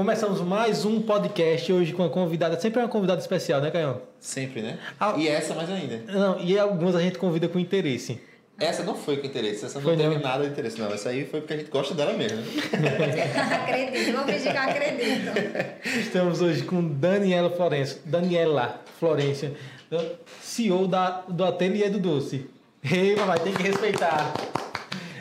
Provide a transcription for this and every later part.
Começamos mais um podcast hoje com uma convidada, sempre é uma convidada especial, né, Canhão? Sempre, né? Ah. E essa mais ainda. Não, e algumas a gente convida com interesse. Essa não foi com interesse, essa não Foi teve não. nada de interesse, não. Essa aí foi porque a gente gosta dela mesmo. acredito, vou fingir que eu acredito. Estamos hoje com Daniela Florencio, Daniela Florência, CEO da, do Ateliê do Doce. Ei, papai, tem que respeitar.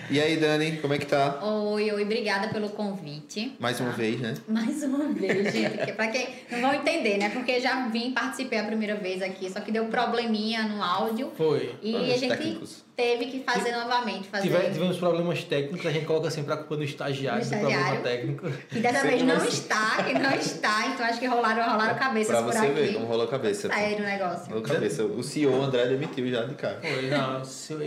E aí, Dani, como é que tá? Oi, oi, obrigada pelo convite. Mais uma tá? vez, né? Mais uma vez, gente. Que pra quem não vão entender, né? Porque já vim, participei a primeira vez aqui, só que deu probleminha no áudio. Foi. E Problemas a gente técnicos. teve que fazer novamente. Fazer. Tive- tivemos problemas técnicos, a gente coloca sempre a culpa no estagiário, No do problema estagiário. técnico. Que dessa vez não está, que não está. Então acho que rolaram, rolaram cabeças pra por você aqui. ver como rolou a cabeça. Sério o negócio. Rolou a cabeça. O CEO André demitiu já de cara. Foi, não, se eu,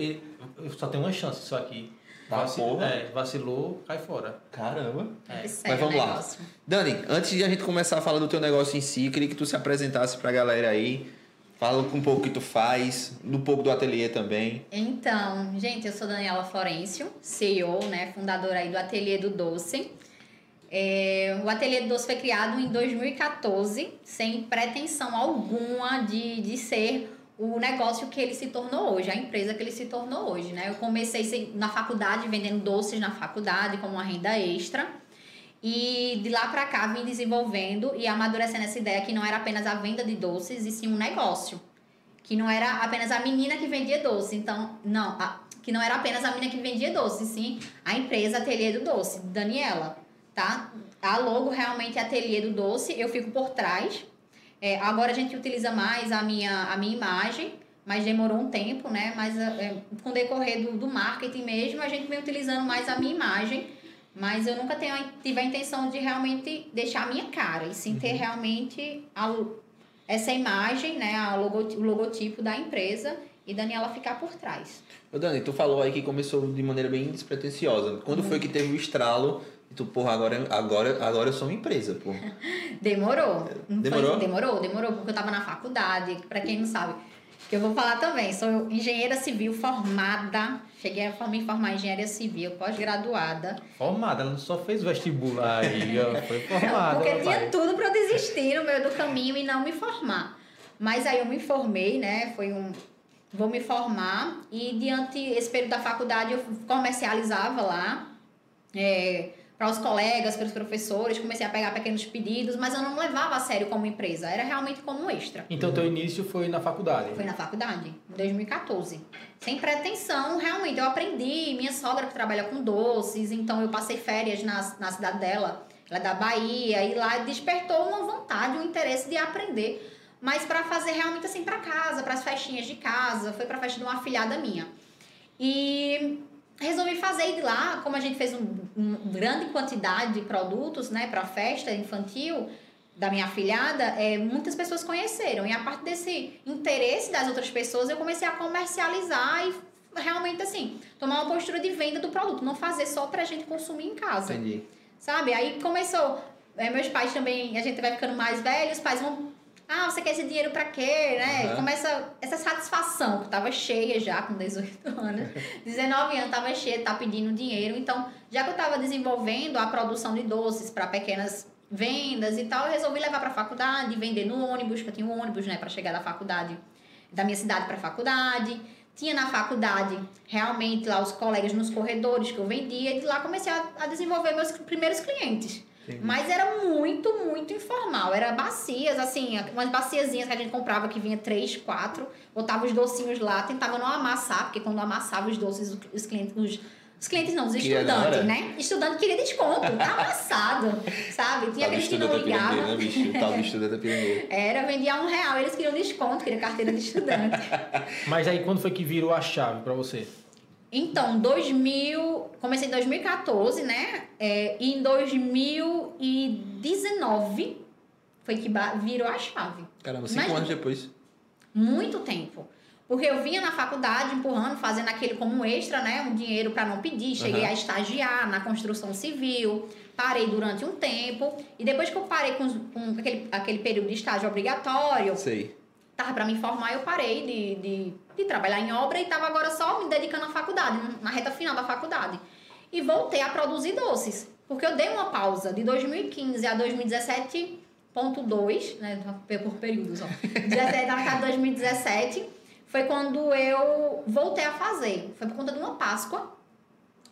eu só tenho uma chance só aqui. Tá, porra. é, vacilou, cai fora. Caramba. É. Mas vamos o lá. Dani, antes de a gente começar a falar do teu negócio em si, eu queria que tu se apresentasse pra galera aí. Fala um pouco o que tu faz, um pouco do ateliê também. Então, gente, eu sou Daniela Florencio, CEO, né, fundadora aí do Ateliê do Doce. É, o Ateliê do Doce foi criado em 2014, sem pretensão alguma de, de ser o negócio que ele se tornou hoje, a empresa que ele se tornou hoje, né? Eu comecei na faculdade, vendendo doces na faculdade como uma renda extra. E de lá pra cá vim desenvolvendo e amadurecendo essa ideia que não era apenas a venda de doces, e sim um negócio que não era apenas a menina que vendia doce. Então, não, a- que não era apenas a menina que vendia doce, sim a empresa Ateliê do Doce, Daniela, tá? A logo realmente é Ateliê do Doce, eu fico por trás. É, agora a gente utiliza mais a minha, a minha imagem, mas demorou um tempo, né? Mas é, com o decorrer do, do marketing mesmo, a gente vem utilizando mais a minha imagem. Mas eu nunca tenho, tive a intenção de realmente deixar a minha cara, e sim ter realmente a, essa imagem, né, a logo- o logotipo da empresa e Daniela ficar por trás. Ô Dani, tu falou aí que começou de maneira bem despretensiosa. Quando foi que teve o estralo e tu, porra, agora, agora, agora eu sou uma empresa, pô. Demorou. Não foi- Demorou? demorou, demorou, porque eu tava na faculdade, pra quem não sabe. Que eu vou falar também, sou engenheira civil formada, cheguei a me formar em engenharia civil, pós-graduada. Formada, ela não só fez vestibular aí, ó, foi formada. Porque papai. tinha tudo pra eu desistir no meio do caminho e não me formar. Mas aí eu me formei, né? Foi um. Vou me formar. E diante esse período da faculdade eu comercializava lá. É, para os colegas, para os professores, comecei a pegar pequenos pedidos, mas eu não levava a sério como empresa, era realmente como um extra. Então teu início foi na faculdade. Foi na faculdade, em 2014. Sem pretensão, realmente. Eu aprendi. Minha sogra que trabalha com doces, então eu passei férias na, na cidade dela. Ela é da Bahia. E lá despertou uma vontade, um interesse de aprender. Mas para fazer realmente assim para casa, para as festinhas de casa. Foi para festa de uma afilhada minha. E resolvi fazer e de lá, como a gente fez um, um grande quantidade de produtos, né, para festa infantil da minha afilhada, é, muitas pessoas conheceram. E a partir desse interesse das outras pessoas, eu comecei a comercializar e realmente assim, tomar uma postura de venda do produto, não fazer só pra gente consumir em casa. Entendi. Sabe? Aí começou. é, meus pais também, a gente vai ficando mais velho, os pais vão. Ah, você quer esse dinheiro pra quê? Né? Uhum. Começa essa satisfação, que eu tava cheia já com 18 anos. 19 anos tava cheia, tá pedindo dinheiro. Então, já que eu tava desenvolvendo a produção de doces para pequenas vendas e tal, eu resolvi levar pra faculdade, vender no ônibus, que eu tinha um ônibus, né, para chegar da faculdade, da minha cidade pra faculdade. Tinha na faculdade realmente lá os colegas nos corredores que eu vendia, e de lá comecei a, a desenvolver meus primeiros clientes. Mas era muito, muito informal. Era bacias, assim, umas baciazinhas que a gente comprava que vinha três, quatro, botava os docinhos lá, tentava não amassar, porque quando amassava os doces, os clientes, os, os clientes não, os estudantes, né? Estudante queria desconto, tá amassado, sabe? Tinha aqueles que não ligavam. né, estudante. Era, vendia um real, eles queriam desconto, queria carteira de estudante. Mas aí quando foi que virou a chave pra você? Então, 2000, comecei em 2014, né? É, e em 2019 foi que virou a chave. Caramba, cinco Imagina. anos depois. Muito tempo. Porque eu vinha na faculdade empurrando, fazendo aquele como um extra, né? Um dinheiro para não pedir. Cheguei Aham. a estagiar na construção civil, parei durante um tempo. E depois que eu parei com, com aquele, aquele período de estágio obrigatório, Sei. Tava para me formar, eu parei de, de, de trabalhar em obra e tava agora só me dedicando à faculdade, na reta final da faculdade. E voltei a produzir doces. Porque eu dei uma pausa de 2015 a 2017.2, né? Por períodos, ó. 17, na de 2017 foi quando eu voltei a fazer. Foi por conta de uma Páscoa.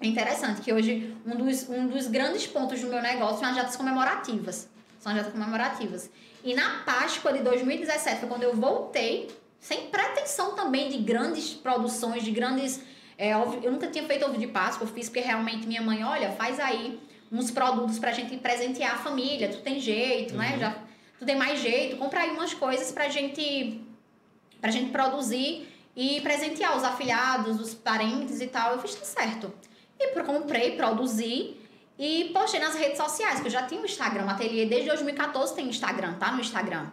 É interessante que hoje um dos, um dos grandes pontos do meu negócio são as datas comemorativas. São as comemorativas. E na Páscoa de 2017 foi quando eu voltei, sem pretensão também de grandes produções, de grandes. É, eu nunca tinha feito ovo de Páscoa, eu fiz porque realmente minha mãe, olha, faz aí uns produtos pra gente presentear a família, tu tem jeito, né? uhum. né? Já, tu tem mais jeito, compra aí umas coisas pra gente, pra gente produzir e presentear os afilhados, os parentes e tal. Eu fiz tudo certo. E comprei, produzi e postei nas redes sociais, que eu já tinha o Instagram, o ateliê desde 2014 tem Instagram, tá? No Instagram.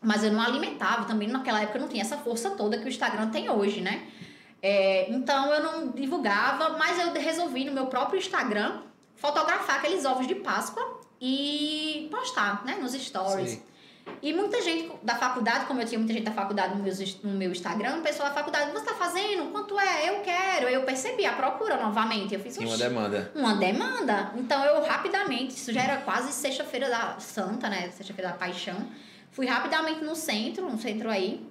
Mas eu não alimentava também, naquela época eu não tinha essa força toda que o Instagram tem hoje, né? É, então eu não divulgava, mas eu resolvi no meu próprio Instagram fotografar aqueles ovos de Páscoa e postar, né? Nos stories. Sim. E muita gente da faculdade, como eu tinha muita gente da faculdade no meu, no meu Instagram, o pessoal da faculdade, você está fazendo? Quanto é? Eu quero. Eu percebi a procura novamente. Eu fiz um, uma demanda. Uma demanda. Então eu rapidamente, isso já era quase sexta-feira da Santa, né? Sexta-feira da Paixão. Fui rapidamente no centro, no centro aí,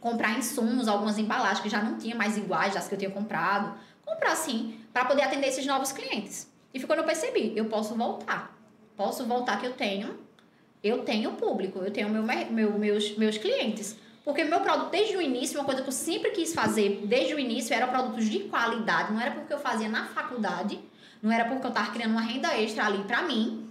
comprar insumos, algumas embalagens que já não tinha mais iguais das que eu tinha comprado. Comprar assim, para poder atender esses novos clientes. E foi quando eu percebi, eu posso voltar. Posso voltar que eu tenho eu tenho público, eu tenho meu, meu, meus, meus clientes. Porque meu produto, desde o início, uma coisa que eu sempre quis fazer, desde o início, era produtos de qualidade. Não era porque eu fazia na faculdade, não era porque eu estava criando uma renda extra ali para mim,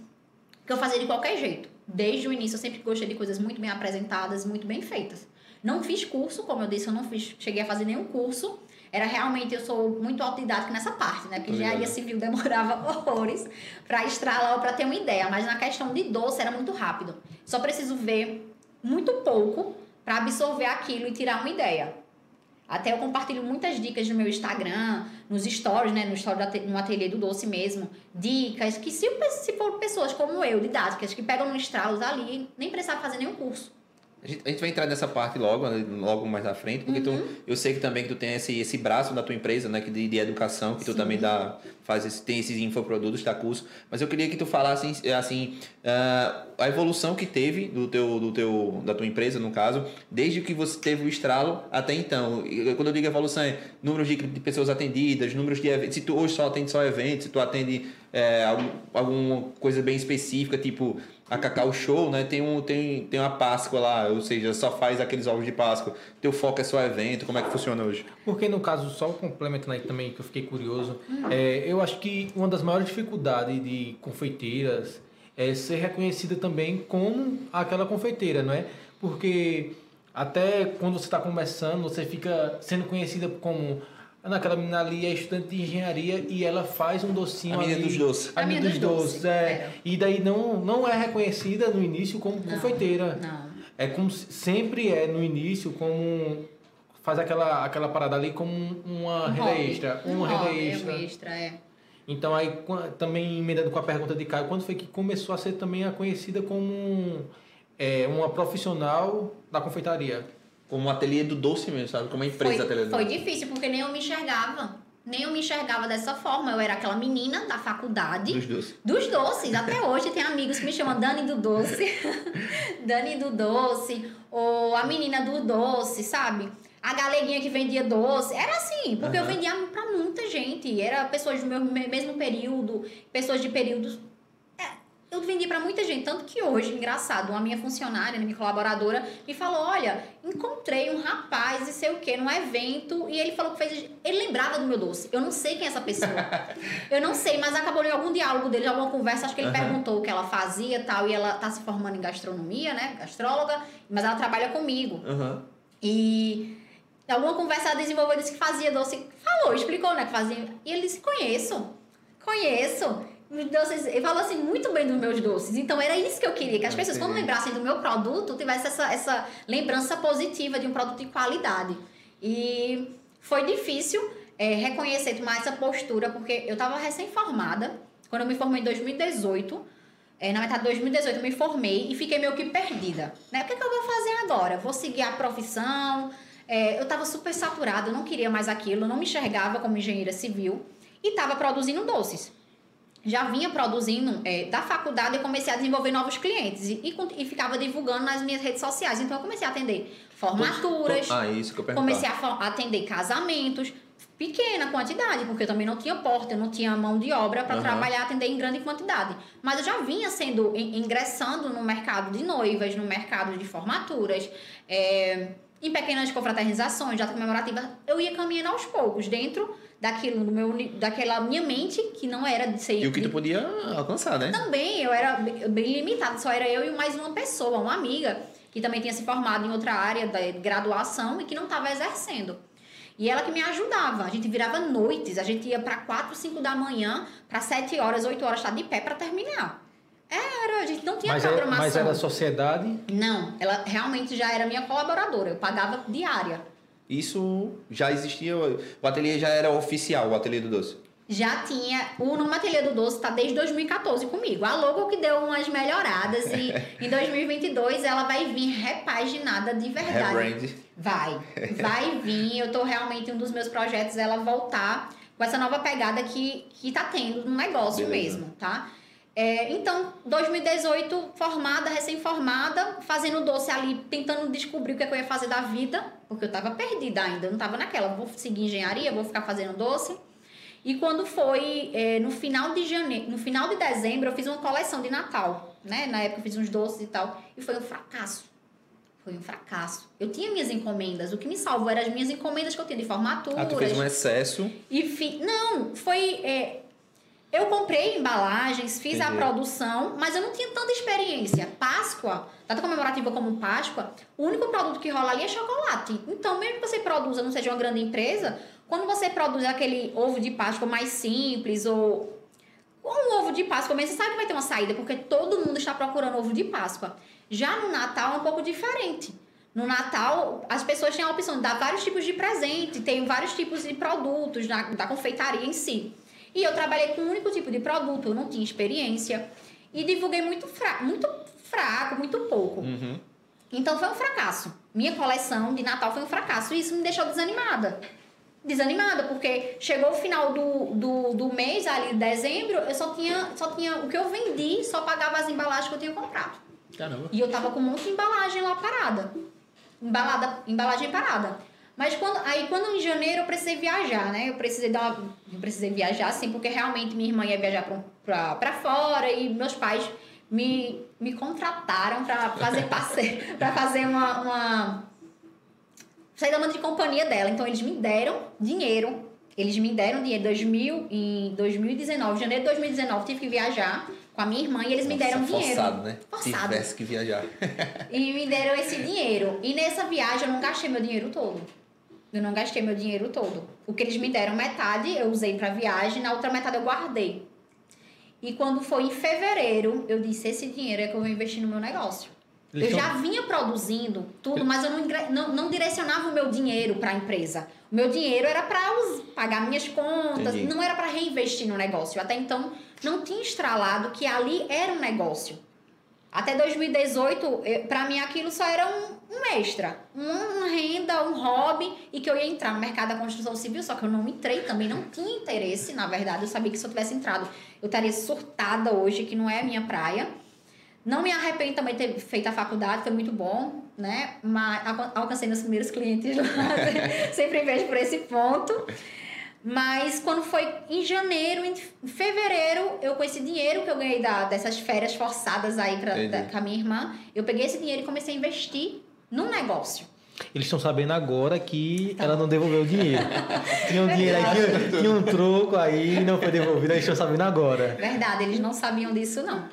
que eu fazia de qualquer jeito. Desde o início, eu sempre gostei de coisas muito bem apresentadas, muito bem feitas. Não fiz curso, como eu disse, eu não fiz, cheguei a fazer nenhum curso. Era realmente, eu sou muito autodidática nessa parte, né? Porque engenharia civil demorava horrores para estralar ou para ter uma ideia. Mas na questão de doce era muito rápido. Só preciso ver muito pouco para absorver aquilo e tirar uma ideia. Até eu compartilho muitas dicas no meu Instagram, nos stories, né? No story no ateliê do doce mesmo. Dicas que se, se for pessoas como eu, didáticas, que pegam no estralo ali, nem precisava fazer nenhum curso. A gente, a gente, vai entrar nessa parte logo, né, logo mais à frente, porque uhum. tu, eu sei que também que tu tem esse, esse braço da tua empresa, né, de, de educação, que tu Sim. também dá, faz esse, tem esses infoprodutos, dá curso. Mas eu queria que tu falasse assim, uh, a evolução que teve do teu, do teu, da tua empresa, no caso, desde que você teve o estralo até então. Quando eu digo evolução, é números de, de pessoas atendidas, números de eventos. Se tu hoje só atende só eventos, se tu atende é, algum, alguma coisa bem específica, tipo a Cacau Show, né? Tem, um, tem, tem uma Páscoa lá, ou seja, só faz aqueles ovos de Páscoa. Teu foco é só evento, como é que funciona hoje? Porque no caso, só complementando aí também, que eu fiquei curioso, é, eu acho que uma das maiores dificuldades de confeiteiras é ser reconhecida também como aquela confeiteira, não é? Porque até quando você está começando, você fica sendo conhecida como Naquela menina ali é estudante de engenharia e ela faz um docinho a menina ali. dos doces. A, a menina dos, dos doces, doces é. é. E daí não, não é reconhecida no início como não, confeiteira. Não. É como sempre é no início como faz aquela aquela parada ali como uma um renda hobby. extra, um uma renda hobby, extra. extra é. Então aí também emendando com a pergunta de Caio, quando foi que começou a ser também a conhecida como é, uma profissional da confeitaria? Como um ateliê do doce mesmo, sabe? Como uma empresa foi, ateliê do Foi difícil, porque nem eu me enxergava. Nem eu me enxergava dessa forma. Eu era aquela menina da faculdade. Dos doces. Dos doces. Até hoje tem amigos que me chamam Dani do Doce. Dani do Doce. Ou a menina do doce, sabe? A galeguinha que vendia doce. Era assim, porque uhum. eu vendia pra muita gente. Era pessoas do meu mesmo período, pessoas de períodos eu vendi para muita gente, tanto que hoje, engraçado, uma minha funcionária, minha colaboradora, me falou: olha, encontrei um rapaz e sei o que, num evento, e ele falou que fez. Ele lembrava do meu doce. Eu não sei quem é essa pessoa. eu não sei, mas acabou em algum diálogo dele, alguma conversa, acho que ele uhum. perguntou o que ela fazia e tal, e ela tá se formando em gastronomia, né? Gastróloga, mas ela trabalha comigo. Uhum. E. Alguma conversa ela desenvolveu, disse que fazia doce. Falou, explicou, né? Que fazia. E ele disse: Conheço. Conheço doces, ele falou assim muito bem dos meus doces. Então era isso que eu queria, que as pessoas, quando lembrassem do meu produto, tivessem essa, essa lembrança positiva de um produto de qualidade. E foi difícil é, reconhecer, tomar essa postura, porque eu estava recém-formada, quando eu me formei em 2018. É, na metade de 2018 eu me formei e fiquei meio que perdida. Né? O que, é que eu vou fazer agora? Vou seguir a profissão? É, eu estava super saturada, eu não queria mais aquilo, eu não me enxergava como engenheira civil e estava produzindo doces. Já vinha produzindo é, da faculdade, eu comecei a desenvolver novos clientes e, e, e, ficava divulgando nas minhas redes sociais. Então eu comecei a atender formaturas, ah, isso que eu comecei a atender casamentos, pequena quantidade, porque eu também não tinha porta, eu não tinha mão de obra para uhum. trabalhar, atender em grande quantidade. Mas eu já vinha sendo ingressando no mercado de noivas, no mercado de formaturas, é, em pequenas confraternizações, data comemorativa, eu ia caminhando aos poucos dentro daquilo no meu daquela minha mente que não era de ser e o que tu podia alcançar né? Também eu era bem limitado só era eu e mais uma pessoa uma amiga que também tinha se formado em outra área da graduação e que não estava exercendo. E ela que me ajudava a gente virava noites a gente ia para 4, 5 da manhã para 7 horas 8 horas estar de pé para terminar era, a gente não tinha mas programação. É, mas era sociedade? Não, ela realmente já era minha colaboradora, eu pagava diária. Isso já existia, o ateliê já era oficial, o ateliê do doce? Já tinha, o nome Ateliê do Doce está desde 2014 comigo. A logo que deu umas melhoradas e em 2022 ela vai vir repaginada de verdade. Rebrand. Vai, vai vir. Eu tô realmente um dos meus projetos ela voltar com essa nova pegada que que tá tendo no negócio Beleza. mesmo, tá? É, então, 2018, formada, recém-formada, fazendo doce ali, tentando descobrir o que, é que eu ia fazer da vida, porque eu estava perdida ainda, eu não estava naquela, vou seguir engenharia, vou ficar fazendo doce. E quando foi é, no final de janeiro, no final de dezembro, eu fiz uma coleção de Natal, né? Na época eu fiz uns doces e tal, e foi um fracasso. Foi um fracasso. Eu tinha minhas encomendas, o que me salvou eram as minhas encomendas que eu tinha de formatura. Ah, tu fez um excesso? E fi... Não, foi... É, eu comprei embalagens, fiz Entendi. a produção, mas eu não tinha tanta experiência. Páscoa, data comemorativa como Páscoa, o único produto que rola ali é chocolate. Então, mesmo que você produza, não seja uma grande empresa, quando você produz aquele ovo de Páscoa mais simples ou um ovo de Páscoa mesmo, você sabe que vai ter uma saída, porque todo mundo está procurando ovo de Páscoa. Já no Natal é um pouco diferente. No Natal, as pessoas têm a opção de dar vários tipos de presente, tem vários tipos de produtos da, da confeitaria em si. E eu trabalhei com um único tipo de produto, eu não tinha experiência. E divulguei muito, fra muito fraco, muito pouco. Uhum. Então foi um fracasso. Minha coleção de Natal foi um fracasso. E isso me deixou desanimada. Desanimada, porque chegou o final do, do, do mês, ali, dezembro, eu só tinha, só tinha. O que eu vendi só pagava as embalagens que eu tinha comprado. Caramba. E eu tava com um monte de embalagem lá parada. Embalada, embalagem parada. Mas quando, aí quando em janeiro eu precisei viajar, né? Eu precisei dar uma, eu precisei viajar assim, porque realmente minha irmã ia viajar pra, pra, fora e meus pais me, me contrataram para fazer passeio, para fazer uma, uma sair da mão de companhia dela. Então eles me deram dinheiro. Eles me deram dinheiro 2000, em 2019, janeiro de 2019, tive que viajar com a minha irmã e eles me deram forçado, dinheiro. Forçado, né? Forçado. Tivesse que viajar. e me deram esse dinheiro. E nessa viagem eu não gastei meu dinheiro todo. Eu não gastei meu dinheiro todo. O que eles me deram, metade eu usei para viagem, na outra metade eu guardei. E quando foi em fevereiro, eu disse: esse dinheiro é que eu vou investir no meu negócio. Eles eu já vinha produzindo tudo, mas eu não, não, não direcionava o meu dinheiro para a empresa. O meu dinheiro era para pagar minhas contas, Entendi. não era para reinvestir no negócio. Até então, não tinha estralado que ali era um negócio. Até 2018, para mim aquilo só era um, um extra, uma renda, um hobby e que eu ia entrar no mercado da construção civil, só que eu não entrei também, não tinha interesse, na verdade. Eu sabia que se eu tivesse entrado, eu estaria surtada hoje, que não é a minha praia. Não me arrependo também de ter feito a faculdade, foi muito bom, né? Mas alcancei meus primeiros clientes lá, sempre vejo por esse ponto. Mas quando foi em janeiro, em fevereiro, eu com esse dinheiro que eu ganhei da, dessas férias forçadas aí pra, da, com a minha irmã, eu peguei esse dinheiro e comecei a investir num negócio. Eles estão sabendo agora que tá. ela não devolveu o dinheiro. tinha um dinheiro aí, tinha, tinha, um troco aí e não foi devolvido, eles estão sabendo agora. Verdade, eles não sabiam disso não.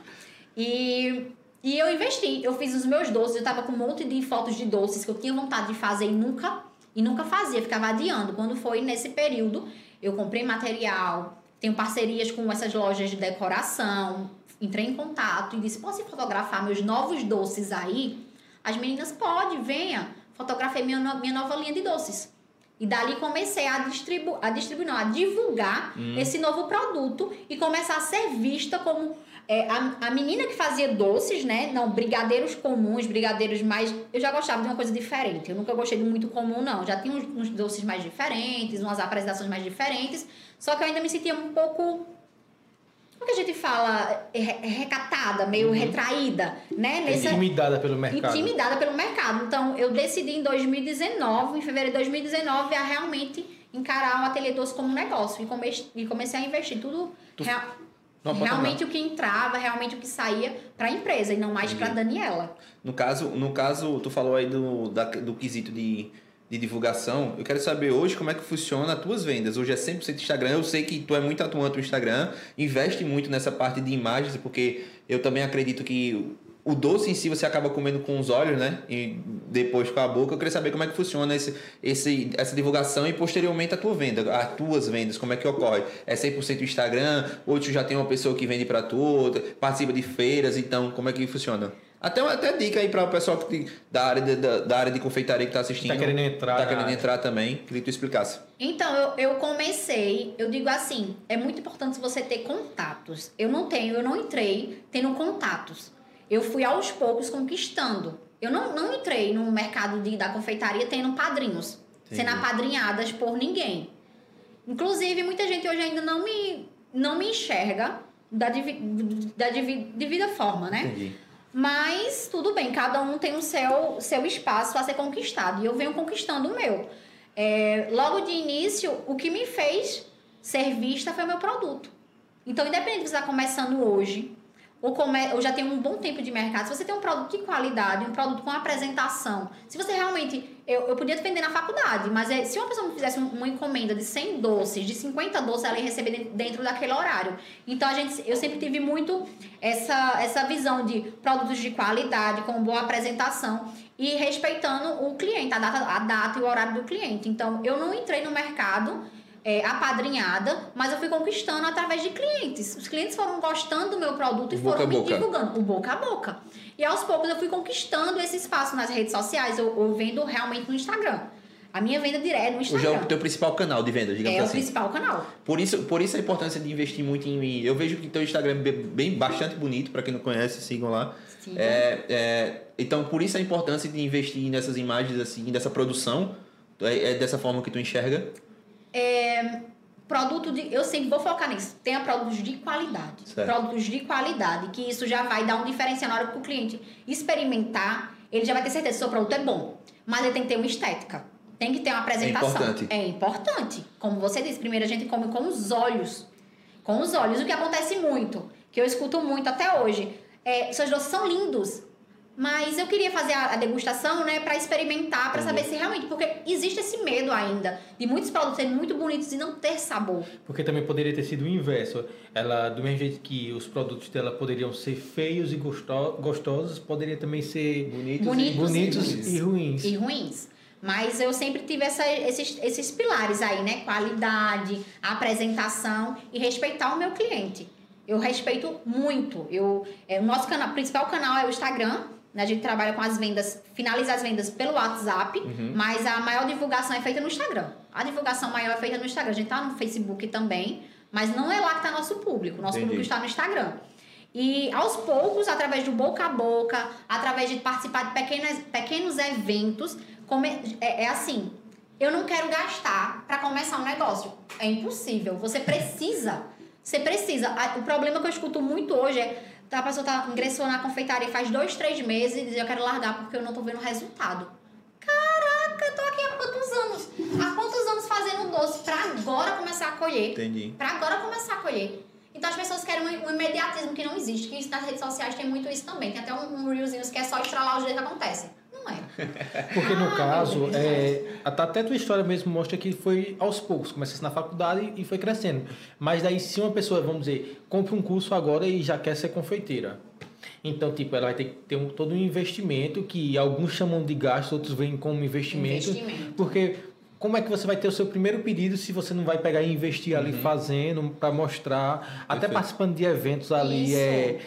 E, e eu investi, eu fiz os meus doces, eu tava com um monte de fotos de doces que eu tinha vontade de fazer e nunca e nunca fazia, ficava adiando. Quando foi nesse período, eu comprei material, tenho parcerias com essas lojas de decoração, entrei em contato e disse: Posso fotografar meus novos doces aí? As meninas, pode, venha. Fotografei minha, no, minha nova linha de doces. E dali comecei a distribuir, a distribuir, não, a divulgar hum. esse novo produto e começar a ser vista como é, a, a menina que fazia doces, né? Não, brigadeiros comuns, brigadeiros mais. Eu já gostava de uma coisa diferente. Eu nunca gostei de muito comum, não. Já tinha uns, uns doces mais diferentes, umas apresentações mais diferentes. Só que eu ainda me sentia um pouco Como que a gente fala? É, é recatada, meio retraída, né? Nessa, Intimidada pelo mercado. intimidada pelo mercado. Então, eu decidi em 2019, em fevereiro de 2019, a realmente encarar o Ateliê Doce como um negócio. E, come- e comecei a investir tudo rea- Não, pode realmente o que entrava, realmente o que saía para a empresa e não mais para Daniela. No caso, no caso, tu falou aí do, da, do quesito de, de divulgação. Eu quero saber hoje como é que funciona as tuas vendas. Hoje é 100% Instagram. Eu sei que tu é muito atuante no Instagram, investe muito nessa parte de imagens, porque eu também acredito que o doce em si você acaba comendo com os olhos, né? E depois com a boca. Eu queria saber como é que funciona esse, esse, essa divulgação e posteriormente a tua venda, as tuas vendas, como é que ocorre? É 100% Instagram? Ou tu já tem uma pessoa que vende para tu, participa de feiras, então como é que funciona? Até, até dica aí para o pessoal que, da, área de, da, da área de confeitaria que está assistindo. Tá querendo entrar Tá na querendo área. entrar também. Queria que tu explicasse. Então, eu, eu comecei, eu digo assim, é muito importante você ter contatos. Eu não tenho, eu não entrei tendo contatos. Eu fui aos poucos conquistando. Eu não, não entrei no mercado de, da confeitaria tendo padrinhos, Entendi. sendo apadrinhadas por ninguém. Inclusive, muita gente hoje ainda não me, não me enxerga da, devi- da devi- devida forma, né? Entendi. Mas tudo bem, cada um tem o seu, seu espaço a ser conquistado. E eu venho conquistando o meu. É, logo de início, o que me fez ser vista foi o meu produto. Então, independente de você estar começando hoje, ou, come, ou já tem um bom tempo de mercado, se você tem um produto de qualidade, um produto com apresentação, se você realmente. Eu, eu podia vender na faculdade, mas é, se uma pessoa me fizesse um- uma encomenda de 100 doces, de 50 doces, ela ia receber dentro daquele horário. Então, a gente, eu sempre tive muito essa, essa visão de produtos de qualidade, com boa apresentação e respeitando o cliente, a data, a data e o horário do cliente. Então, eu não entrei no mercado é, apadrinhada, mas eu fui conquistando através de clientes. Os clientes foram gostando do meu produto e O boca foram me divulgando, o boca a boca. E aos poucos eu fui conquistando esse espaço nas redes sociais, eu, eu vendo realmente no Instagram. A minha venda direta é no Hoje é Instagram. o teu principal canal de venda, digamos É o assim. principal canal. Por isso, por isso a importância de investir muito em mim. Eu vejo que teu Instagram é bem, bem- bastante bonito, para quem não conhece, sigam lá. Sim. É, é, então, por isso a importância de investir nessas imagens assim, dessa produção. É, é dessa forma que tu enxerga. Produto de. Eu sempre vou focar nisso. Tenha produtos de qualidade. Certo. Produtos de qualidade. Que isso já vai dar um diferencial na hora que o cliente experimentar. Ele já vai ter certeza que o seu produto é bom. Mas ele tem que ter uma estética. Tem que ter uma apresentação. importante. É importante. Como você disse, primeiro a gente come com os olhos. Com os olhos. O que acontece muito, que eu escuto muito até hoje, é, seus doces são lindos. Mas eu queria fazer a, degustação, né, para experimentar, para saber se realmente, porque existe esse medo ainda de muitos produtos serem muito bonitos e não ter sabor. Porque também poderia ter sido o inverso. Ela, do mesmo jeito que os produtos dela poderiam ser feios e gosto- gostosos, poderia também ser Bonitos, Bonitos e bonitos ruins. e ruins. e ruins. Mas eu sempre tive essa- esses, esses pilares aí, né? Qualidade, apresentação e respeitar o meu cliente. Eu respeito muito. Eu, é, o nosso canal, principal canal é o Instagram. Né? A gente trabalha com as vendas, finaliza as vendas pelo WhatsApp, mas a maior divulgação é feita no Instagram. A divulgação maior é feita no Instagram. A gente tá no Facebook também, mas não é lá que está nosso público. Nosso Entendi. público está no Instagram. E aos poucos, através do boca a boca, através de participar de pequenas, pequenos eventos, come- é, é assim, eu não quero gastar para começar um negócio. É impossível. Você precisa. Você precisa. O problema que eu escuto muito hoje é a pessoa tá, ingressou na confeitaria faz dois, três meses e diz eu quero largar porque eu não tô vendo resultado. Caraca, eu tô aqui há quantos anos? Há quantos anos fazendo doce pra agora começar a colher? Entendi. Pra agora começar a colher. Então as pessoas querem um, um imediatismo que não existe. Que isso nas redes sociais tem muito isso também. Tem até um, um reelzinho que é só estralar os dedos acontece. Não é. Porque no Ah, caso, é, até até tua história mesmo mostra que foi aos poucos, começasse na faculdade e foi crescendo. Mas daí se uma pessoa, vamos dizer, compra um curso agora e já quer ser confeiteira. Então, tipo, ela vai ter que ter um, todo um investimento que alguns chamam de gasto, outros veem como investimento. Investimento. Porque como é que você vai ter o seu primeiro pedido se você não vai pegar e investir ali fazendo para mostrar, até Perfeito. participando de eventos ali Isso. é,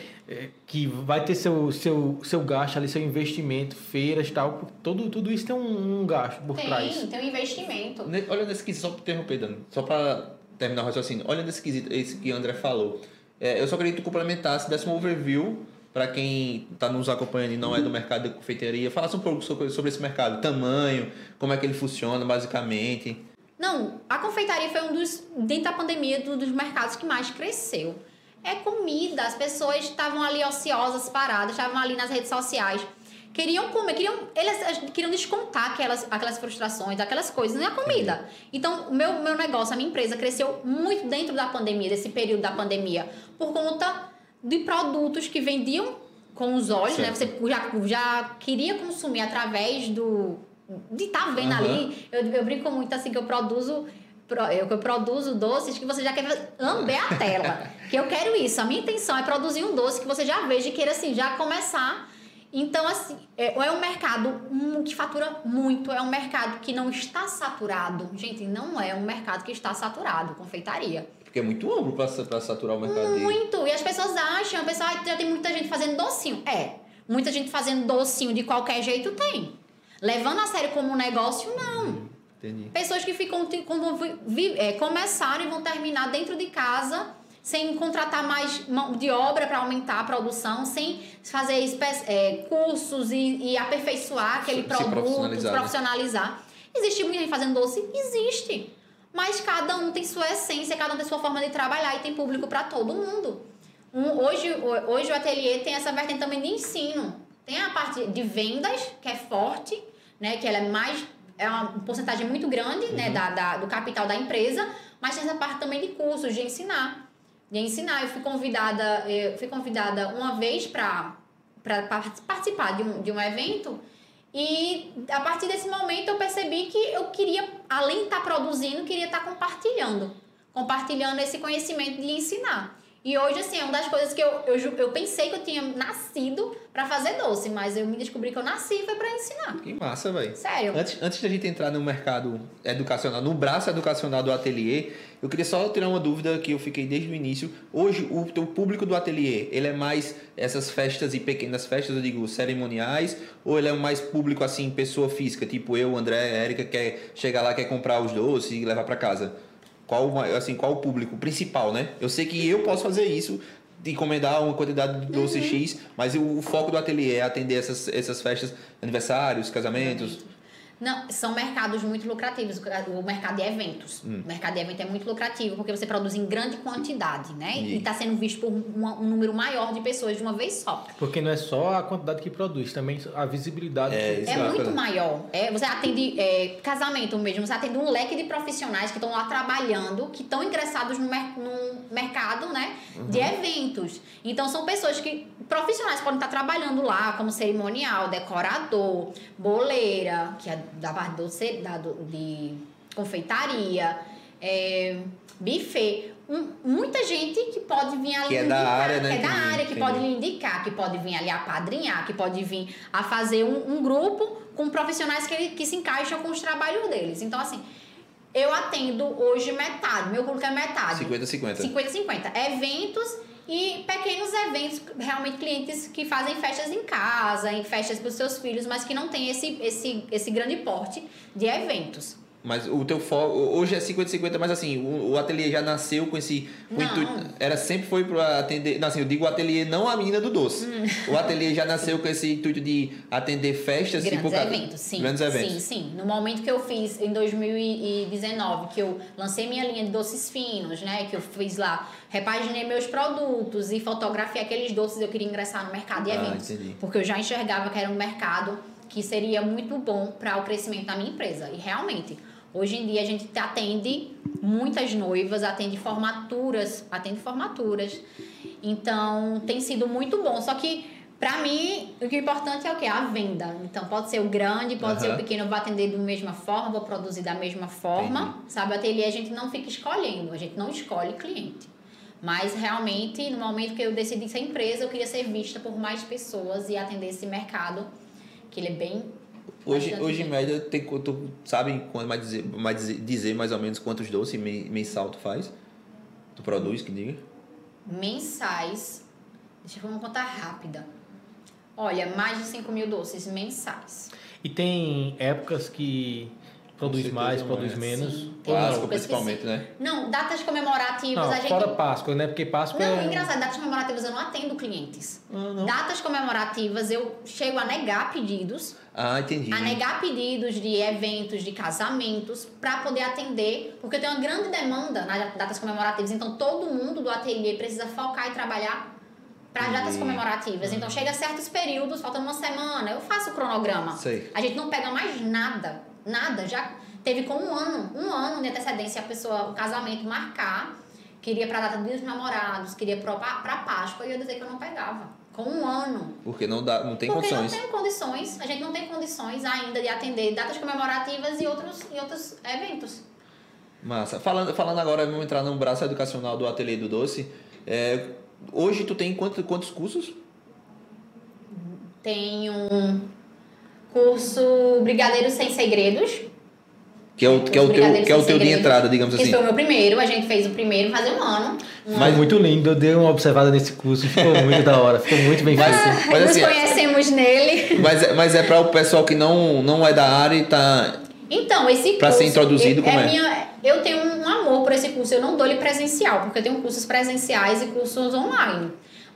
que vai ter seu, seu, seu gasto ali, seu investimento, feiras e tal, tudo, tudo isso tem um, um gasto por trás. Tem, tem um investimento. Ne- Olha nesse quesito, só para interromper, Dani, só para terminar o raciocínio. Olha nesse quesito, esse que o André falou. É, eu só queria que tu complementasse, desse um overview para quem está nos acompanhando e não é do mercado da confeitaria. Falasse um pouco sobre, sobre esse mercado, tamanho, como é que ele funciona, basicamente. Não, a confeitaria foi um dos, dentro da pandemia, um dos mercados que mais cresceu. É comida. As pessoas estavam ali ociosas, paradas, estavam ali nas redes sociais. Queriam comer, queriam, eles queriam descontar aquelas, aquelas frustrações, aquelas coisas, não é comida. Então, o meu, meu negócio, a minha empresa cresceu muito dentro da pandemia, desse período da pandemia, por conta de produtos que vendiam com os olhos, né? né? Você já, já queria consumir através do. de estar tá vendo uhum. ali. Eu, eu brinco muito assim que eu produzo eu, eu produzo doces que você já quer lamber a tela. que eu quero isso. A minha intenção é produzir um doce que você já veja e queira assim, já começar. Então, assim, é, é um mercado que fatura muito, é um mercado que não está saturado. Gente, não é um mercado que está saturado, confeitaria. Porque é muito amplo para saturar o mercado. Muito. Dele. E as pessoas acham, a pessoa, ah, já tem muita gente fazendo docinho. É. Muita gente fazendo docinho de qualquer jeito tem. Levando a sério como um negócio, não. Entendi. Pessoas que ficam é, começaram e vão terminar dentro de casa sem contratar mais mão de obra para aumentar a produção, sem fazer é, cursos e, e, aperfeiçoar aquele se produto, profissionalizar. Né? profissionalizar. Existe muita gente fazendo doce? Existe. Mas cada um tem sua essência, cada um tem sua forma de trabalhar e tem público para todo mundo. Um, hoje, hoje o ateliê tem essa vertente também de ensino. Tem a parte de vendas, que é forte, né? Que ela é mais é uma porcentagem muito grande né, uhum. né, da, da, do capital da empresa, mas tem essa parte também de cursos, de ensinar. De ensinar. Eu fui convidada, eu fui convidada uma vez para participar de um, de um evento e a partir desse momento eu percebi que eu queria, além de estar produzindo, queria estar compartilhando. Compartilhando esse conhecimento de ensinar. E hoje, assim, é uma das coisas que eu, eu, eu pensei que eu tinha nascido para fazer doce, mas eu me descobri que eu nasci foi para ensinar. Que massa, velho. Sério. Antes, antes da gente entrar no mercado educacional, no braço educacional do ateliê, eu queria só tirar uma dúvida que eu fiquei desde o início. Hoje, o teu público do ateliê, ele é mais essas festas e pequenas festas, eu digo, cerimoniais, ou ele é mais público, assim, pessoa física, tipo eu, André, Érica, quer chegar lá, quer comprar os doces e levar para casa? Qual, assim, qual o público principal, né? Eu sei que eu posso fazer isso, de encomendar uma quantidade de doce uhum. X, mas o, o, foco do ateliê é atender essas, essas festas, aniversários, casamentos. Não, são mercados muito lucrativos. O mercado de eventos. Hum. O mercado de eventos é muito lucrativo porque você produz em grande quantidade, né? E está sendo visto por um, um, número maior de pessoas de uma vez só. Porque não é só a quantidade que produz, também a visibilidade. É, que... é muito maior. É, você atende é, casamento mesmo, você atende um leque de profissionais que estão lá trabalhando, que estão ingressados no, mer no mercado, né? Uhum. De eventos. Então são pessoas que profissionais podem estar trabalhando lá, como cerimonial, decorador, boleira, que é da parte doce, da, de confeitaria, é, buffet. Um, muita gente que pode vir ali que é indicar, da área, né? que é da área, que pode lhe indicar, que pode vir ali apadrinhar, que pode vir a fazer um, um grupo com profissionais que, que se encaixam com os trabalhos deles. Então, assim, eu atendo hoje metade, meu público é metade. 50-50. 50-50. Eventos e pequenos eventos, realmente clientes que fazem festas em casa, em festas para os seus filhos, mas que não tem esse, esse, esse grande porte de eventos. Mas o teu foco hoje é 50-50, mas assim, o, o ateliê já nasceu com esse com intuito. Era sempre foi para atender. Não, assim, eu digo o ateliê, não a menina do doce. Hum. O ateliê já nasceu com esse intuito de atender festas Grandes tipo, eventos, sim. Grandes eventos. Sim, sim. No momento que eu fiz em 2019, que eu lancei minha linha de doces finos, né? Que eu fiz lá, repaginei meus produtos e fotografei aqueles doces, eu queria ingressar no mercado de ah, eventos. Entendi. Porque eu já enxergava que era um mercado que seria muito bom para o crescimento da minha empresa. E realmente Hoje em dia a gente atende muitas noivas, atende formaturas, atende formaturas. Então tem sido muito bom. Só que para mim o que é importante é o que a venda. Então pode ser o grande, pode uhum. ser o pequeno, vou atender da mesma forma, vou produzir da mesma forma. Entendi. Sabe, ateliê a gente não fica escolhendo, a gente não escolhe cliente. Mas realmente, no momento que eu decidi ser empresa, eu queria ser vista por mais pessoas e atender esse mercado, que ele é bem Hoje, hoje em média, tem, tu sabe quando mais dizer, mais dizer, dizer mais ou menos quantos doces mensal tu faz? Tu produz, que diga? Mensais. Deixa eu fazer uma conta rápida. Olha, mais de 5 mil doces mensais. E tem épocas que Produz mais, produz não é. menos. Sim. Não? principalmente, né? Não, datas comemorativas Não, a gente. fora Páscoa, né? Porque Páscoa Não, é... engraçado, datas comemorativas eu não atendo clientes. Ah, não. Datas comemorativas eu chego a negar pedidos, Ah, entendi. a negar pedidos de eventos, de casamentos, para poder atender, porque tenho uma grande demanda nas datas comemorativas. Então todo mundo do ateliê precisa focar e trabalhar para as datas comemorativas. Então chega a certos períodos, faltando uma semana, eu faço o cronograma. Sei. A gente não pega mais nada, nada. Já teve com um ano, um ano de antecedência a pessoa, o casamento marcar, queria para a data dos namorados, queria para Páscoa, e eu dizer que eu não pegava. Com um ano. Porque não, dá, não tem Porque condições. não tem condições, a gente não tem condições ainda de atender datas comemorativas e outros, e outros eventos. Massa. Falando, falando agora, vamos entrar no braço educacional do Ateliê do Doce. É, hoje tu tem quantos, quantos cursos? Tem um curso Brigadeiro Sem Segredos, Que é o, que é o teu, que é o teu de entrada, digamos esse assim. foi o meu primeiro, a gente fez o primeiro faz um ano. Um Mas muito lindo, eu dei uma observada nesse curso, ficou muito da hora, ficou muito bem feito. mas Nos assim, conhecemos nele. Mas, é- mas é para o pessoal que não, não é da área e tá. Então, esse curso. Pra ser introduzido, eu, como é? Minha, eu tenho um amor por esse curso. Eu não dou ele presencial, porque eu tenho cursos presenciais e cursos online.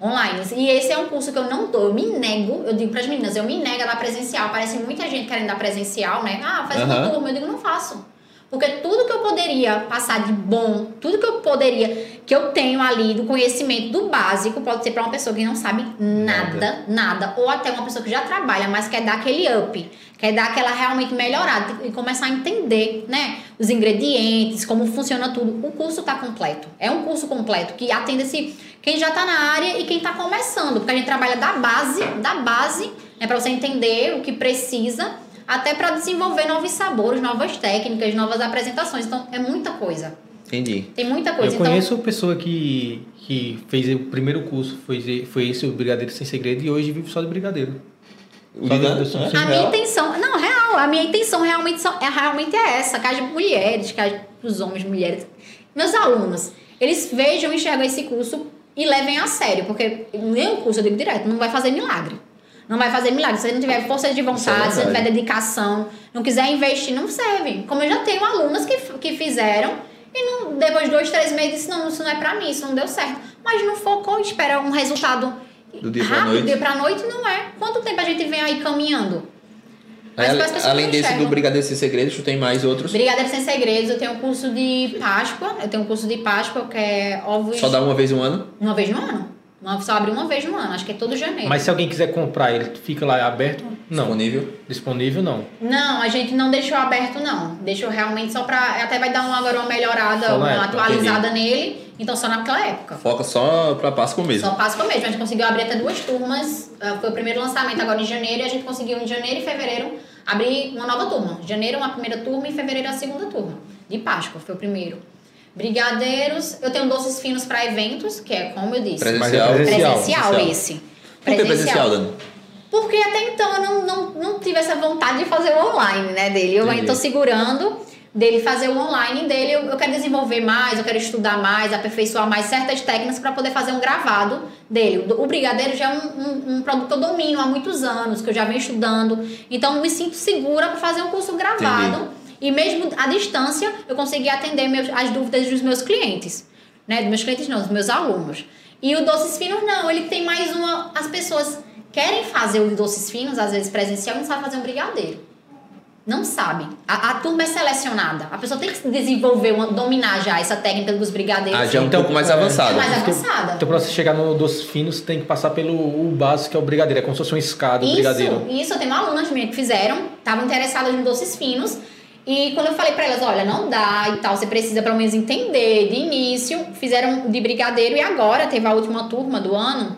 Online. E esse é um curso que eu não dou. Eu me nego, eu digo para as meninas, eu me nego a dar presencial. Parece muita gente querendo dar presencial, né? Ah, faz uma Aham. turma. Eu digo, não faço. Porque tudo que eu poderia passar de bom, tudo que eu poderia, que eu tenho ali do conhecimento do básico, pode ser para uma pessoa que não sabe nada, nada, ou até uma pessoa que já trabalha, mas quer dar aquele up, quer dar aquela realmente melhorada e começar a entender, né, os ingredientes, como funciona tudo. O curso está completo. É um curso completo que atende esse quem já está na área e quem está começando, porque a gente trabalha da base, da base, né, para você entender o que precisa até para desenvolver novos sabores, novas técnicas, novas apresentações. Então, é muita coisa. Entendi. Tem muita coisa. Eu então, conheço pessoa que, que fez o primeiro curso, foi, foi esse, o Brigadeiro Sem Segredo, e hoje vive só de brigadeiro. O Só é? do- a minha Real? intenção, não, real, a minha intenção realmente, são, é, realmente é essa, que as mulheres, que as, os homens, mulheres, meus alunos, eles vejam e enxergam esse curso e levem a sério, porque nenhum curso, eu digo direto, não vai fazer milagre. Não vai fazer milagre. Se você não tiver força de é vontade, se não tiver dedicação, não quiser investir, não serve. Como eu já tenho alunas que, que fizeram e não, depois de dois, três meses, disse, não, isso não é pra mim, isso não deu certo. Mas não focou, espera um resultado Do dia pra rápido, noite. do dia pra noite, não é. Quanto tempo a gente vem aí caminhando? Mas além desse enxergam. do Brigadeiro Sem Segredos, tu tem mais outros? Brigadeiro Sem Segredos, eu tenho um curso de Páscoa, eu tenho um curso de Páscoa que é ovos Só dá uma vez no ano? uma vez no ano. Uma- Só abre uma vez no ano, acho que é todo janeiro. Mas se alguém quiser comprar, ele fica lá aberto? Não. Disponível? Disponível, não. Não, a gente não deixou aberto, não. Deixou realmente só pra. Até vai dar uma, agora uma melhorada, Só uma época, atualizada nele. Então só naquela época. Foca só pra Páscoa mesmo. Só Páscoa mesmo. A gente conseguiu abrir até duas turmas. Ah, Foi o primeiro lançamento agora em janeiro e a gente conseguiu em janeiro e fevereiro abrir uma nova turma. Janeiro uma primeira turma e fevereiro a segunda turma. De Páscoa, foi o primeiro. Brigadeiros, eu tenho doces finos para eventos, que é como eu disse. Presencial. É Presencial, presencial. esse. Por que presencial, Dani? Porque até então eu não, não, não tive essa vontade de fazer o online, né, dele. Eu Entendi. ainda tô segurando dele fazer o online dele. Eu, eu quero desenvolver mais, eu quero estudar mais, aperfeiçoar mais certas técnicas para poder fazer um gravado dele. O, brigadeiro já é um, um, um produto que eu domino há muitos anos, que eu já venho estudando. Então eu me sinto segura para fazer um curso gravado. E mesmo à distância, eu consegui atender meus, as dúvidas dos meus clientes. Né? Dos meus clientes não, dos meus alunos. E o Doces Finos não, ele tem mais uma... As pessoas querem fazer o Doces Finos, às vezes presencial, e não sabem fazer um brigadeiro. Não sabem. A, a turma é selecionada. A pessoa tem que desenvolver, uma, dominar já essa técnica dos brigadeiros. Ah, já é um Então, pouco mais é, avançado. mais Porque- avançada. Então, pra você chegar no doce fino, você tem que passar pelo o básico, que é o brigadeiro. É como se fosse uma escada, o brigadeiro. Isso, isso, eu tenho alunas minhas que fizeram, estavam interessadas em doces finos. E quando eu falei pra elas, olha, não dá e tal, você precisa pelo menos entender de início, fizeram de brigadeiro e agora teve a última turma do ano,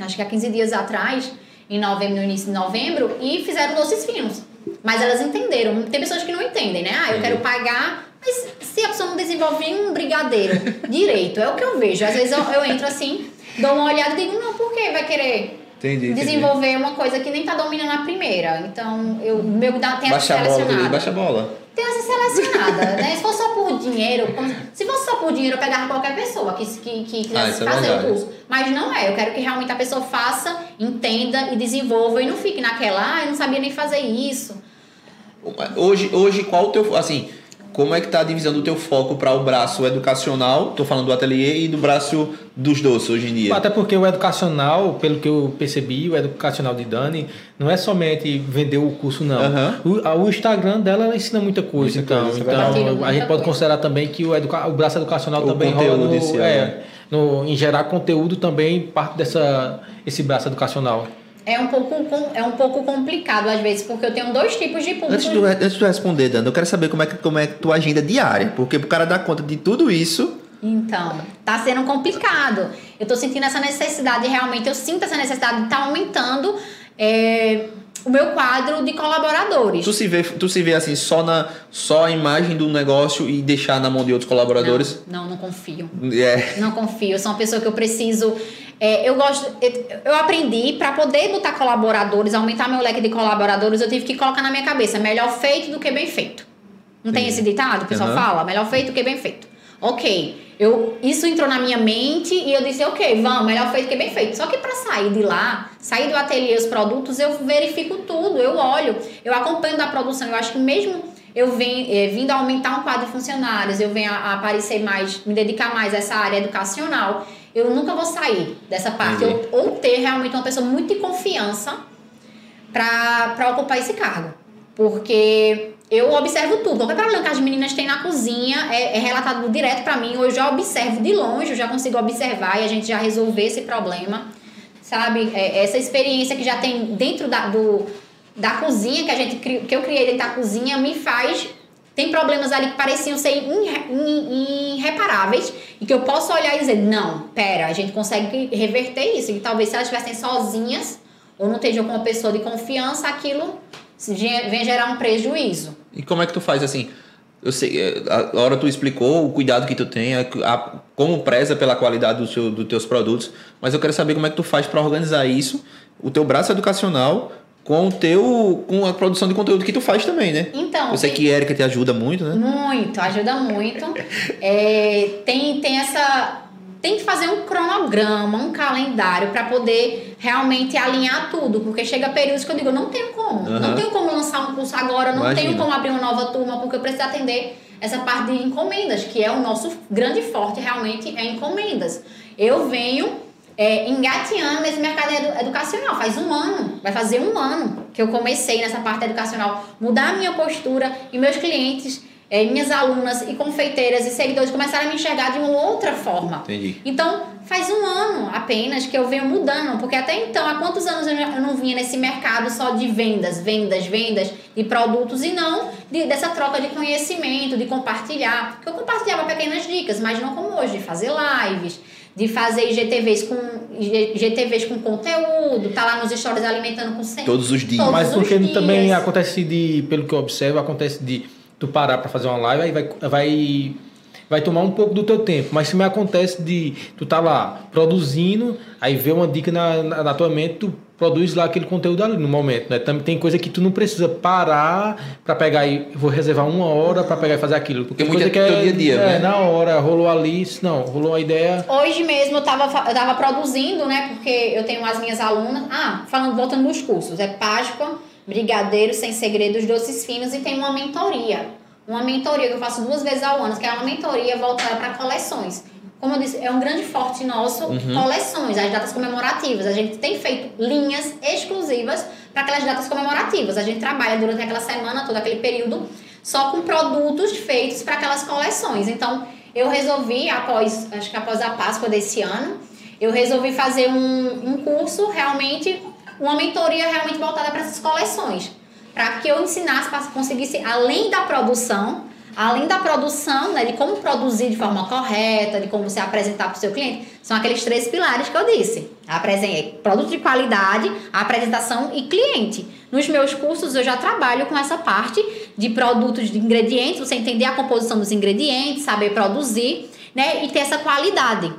acho que há 15 dias atrás, em novembro, no início de novembro, e fizeram doces finos. Mas elas entenderam. Tem pessoas que não entendem, né? Ah, eu quero pagar. Mas se a pessoa não desenvolve um brigadeiro direito, é o que eu vejo. Às vezes eu, eu entro assim, dou uma olhada e digo, não, por que vai querer Entendi, entendi. desenvolver uma coisa que nem tá dominando a primeira. Então, eu meu dá tem Baixa essa a bola, baixa a bola. Tem essa selecionada, né? Se fosse só por dinheiro, se fosse só por dinheiro, eu pegava qualquer pessoa que, que, que quisesse Ah, é fazer verdade. o curso. Mas não é. Eu quero que realmente a pessoa faça, entenda e desenvolva e não fique naquela, ah, eu não sabia nem fazer isso. Hoje, hoje qual o teu. Assim, como é que tá a divisão do teu foco para o braço educacional? Tô falando do ateliê e do braço dos doces hoje em dia. Até porque o educacional, pelo que eu percebi, o educacional de Dani não é somente vender o curso, não. Uhum. O, o, Instagram dela ela ensina muita coisa. Muita então, coisa, então a gente pode considerar também que o, educa, o braço educacional o também rola no, é, no, em gerar conteúdo também parte dessa esse braço educacional é um pouco é um pouco complicado às vezes, porque eu tenho dois tipos de público. Antes de, antes de responder, Dando, eu quero saber como é que como é tua agenda diária, porque o cara dar conta de tudo isso. Então, tá sendo complicado. Eu tô sentindo essa necessidade, realmente eu sinto essa necessidade de estar tá aumentando é, o meu quadro de colaboradores. Tu se vê, tu se vê assim só na só a imagem do negócio e deixar na mão de outros colaboradores? Não, não, não confio. É. Não confio. Eu sou uma pessoa que eu preciso é, eu gosto, eu aprendi para poder botar colaboradores, aumentar meu leque de colaboradores, eu tive que colocar na minha cabeça melhor feito do que bem feito. Não Sim. tem esse ditado? O pessoal uhum. fala melhor feito do que bem feito. Ok, eu, isso entrou na minha mente e eu disse, ok, vamos, melhor feito do que bem feito. Só que para sair de lá, sair do ateliê, os produtos, eu verifico tudo, eu olho, eu acompanho da produção. Eu acho que mesmo eu venho, é, vindo a aumentar um quadro de funcionários, eu venho a, a aparecer mais, me dedicar mais a essa área educacional, eu nunca vou sair dessa parte. Eu, ou ter realmente uma pessoa muito de confiança para ocupar esse cargo. Porque eu observo tudo. Qualquer problema que as meninas têm na cozinha é, é relatado direto para mim. Eu já observo de longe, eu já consigo observar e a gente já resolver esse problema. Sabe? É, essa experiência que já tem dentro da, do, da cozinha, que, a gente, que eu criei dentro da cozinha, me faz tem problemas ali que pareciam ser irreparáveis e que eu posso olhar e dizer, não, pera, a gente consegue reverter isso. E talvez se elas estivessem sozinhas ou não estejam com uma pessoa de confiança, aquilo vem gerar um prejuízo. E como é que tu faz assim? Eu sei, é, a hora tu explicou o cuidado que tu tem, a, a, como preza pela qualidade do seu, dos teus produtos, mas eu quero saber como é que tu faz para organizar isso, o teu braço educacional com o teu com a produção de conteúdo que tu faz também, né? Então. Eu sei que Erika te ajuda muito, né? Muito, ajuda muito. é, tem, tem essa. Tem que fazer um cronograma, um calendário para poder realmente alinhar tudo, porque chega períodos que eu digo, não tenho como. Uhum. Não tenho como lançar um curso agora, não Imagina. tenho como abrir uma nova turma, porque eu preciso atender essa parte de encomendas, que é o nosso grande forte realmente é encomendas. Eu venho é, engateando nesse mercado edu educacional. Faz um ano, vai fazer um ano que eu comecei nessa parte educacional, mudar a minha postura e meus clientes, é, minhas alunas e confeiteiras e seguidores começaram a me enxergar de uma outra forma. Entendi. Então, faz um ano apenas que eu venho mudando, porque até então, há quantos anos eu não vinha nesse mercado só de vendas, vendas, vendas de produtos e não de, dessa troca de conhecimento, de compartilhar. Porque eu compartilhava pequenas dicas, mas não como hoje, de fazer lives de fazer IGTVs com, IGTVs com conteúdo, tá lá nos stories alimentando com sempre. Todos os dias. Todos Mas porque também acontece de, pelo que eu observo, acontece de tu parar para fazer uma live, aí vai, vai, vai tomar um pouco do teu tempo. Mas se me acontece de tu tá lá produzindo, aí vê uma dica na, na, na tua mente, tu produz lá aquele conteúdo ali no momento, né? Também tem coisa que tu não precisa parar para pegar e vou reservar uma hora para pegar e fazer aquilo, porque tem coisa que é dia a dia, é, né? na hora rolou ali, não, rolou a ideia. Hoje mesmo eu tava eu tava produzindo, né? Porque eu tenho as minhas alunas, ah, falando voltando nos cursos, é Páscoa, Brigadeiro sem segredos, doces finos e tem uma mentoria. Uma mentoria que eu faço duas vezes ao ano, que é uma mentoria voltada para coleções como eu disse, é um grande forte nosso, uhum. coleções, as datas comemorativas. A gente tem feito linhas exclusivas para aquelas datas comemorativas. A gente trabalha durante aquela semana, todo aquele período, só com produtos feitos para aquelas coleções. Então, eu resolvi, após, acho que após a Páscoa desse ano, eu resolvi fazer um, um curso realmente, uma mentoria realmente voltada para essas coleções. Para que eu ensinasse, para conseguisse, além da produção, além da produção, né, de como produzir de forma correta, de como se apresentar para o seu cliente, são aqueles três pilares que eu disse. Apresentei produto de qualidade, apresentação e cliente. Nos meus cursos eu já trabalho com essa parte de produtos de ingredientes, você entender a composição dos ingredientes, saber produzir, né, e ter essa qualidade.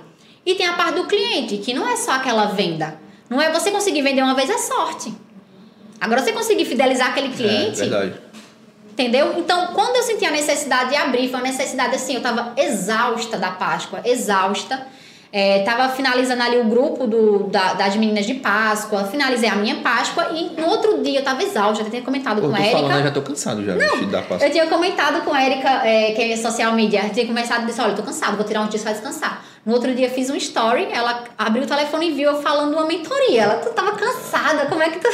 E tem a parte do cliente, que não é só aquela venda. Não é você conseguir vender uma vez é sorte. Agora você conseguir fidelizar aquele é, cliente, é, verdade Entendeu? Então, quando eu senti a necessidade de abrir, foi uma necessidade assim, eu estava exausta da Páscoa, exausta. É, tava finalizando ali o grupo do, da- das meninas de Páscoa, finalizei a minha Páscoa e no outro dia eu tava exausta, já tinha comentado Pô, com a falando, eu já tô cansado já bicho, da pasta. Eu tinha comentado com a Erika, é, que é social media, eu tinha começado e disse, olha, eu tô cansado, vou tirar uns dias pra descansar. No outro dia fiz um story, ela abriu o telefone e viu eu falando uma mentoria. Ela, tu tava cansada, como é que tu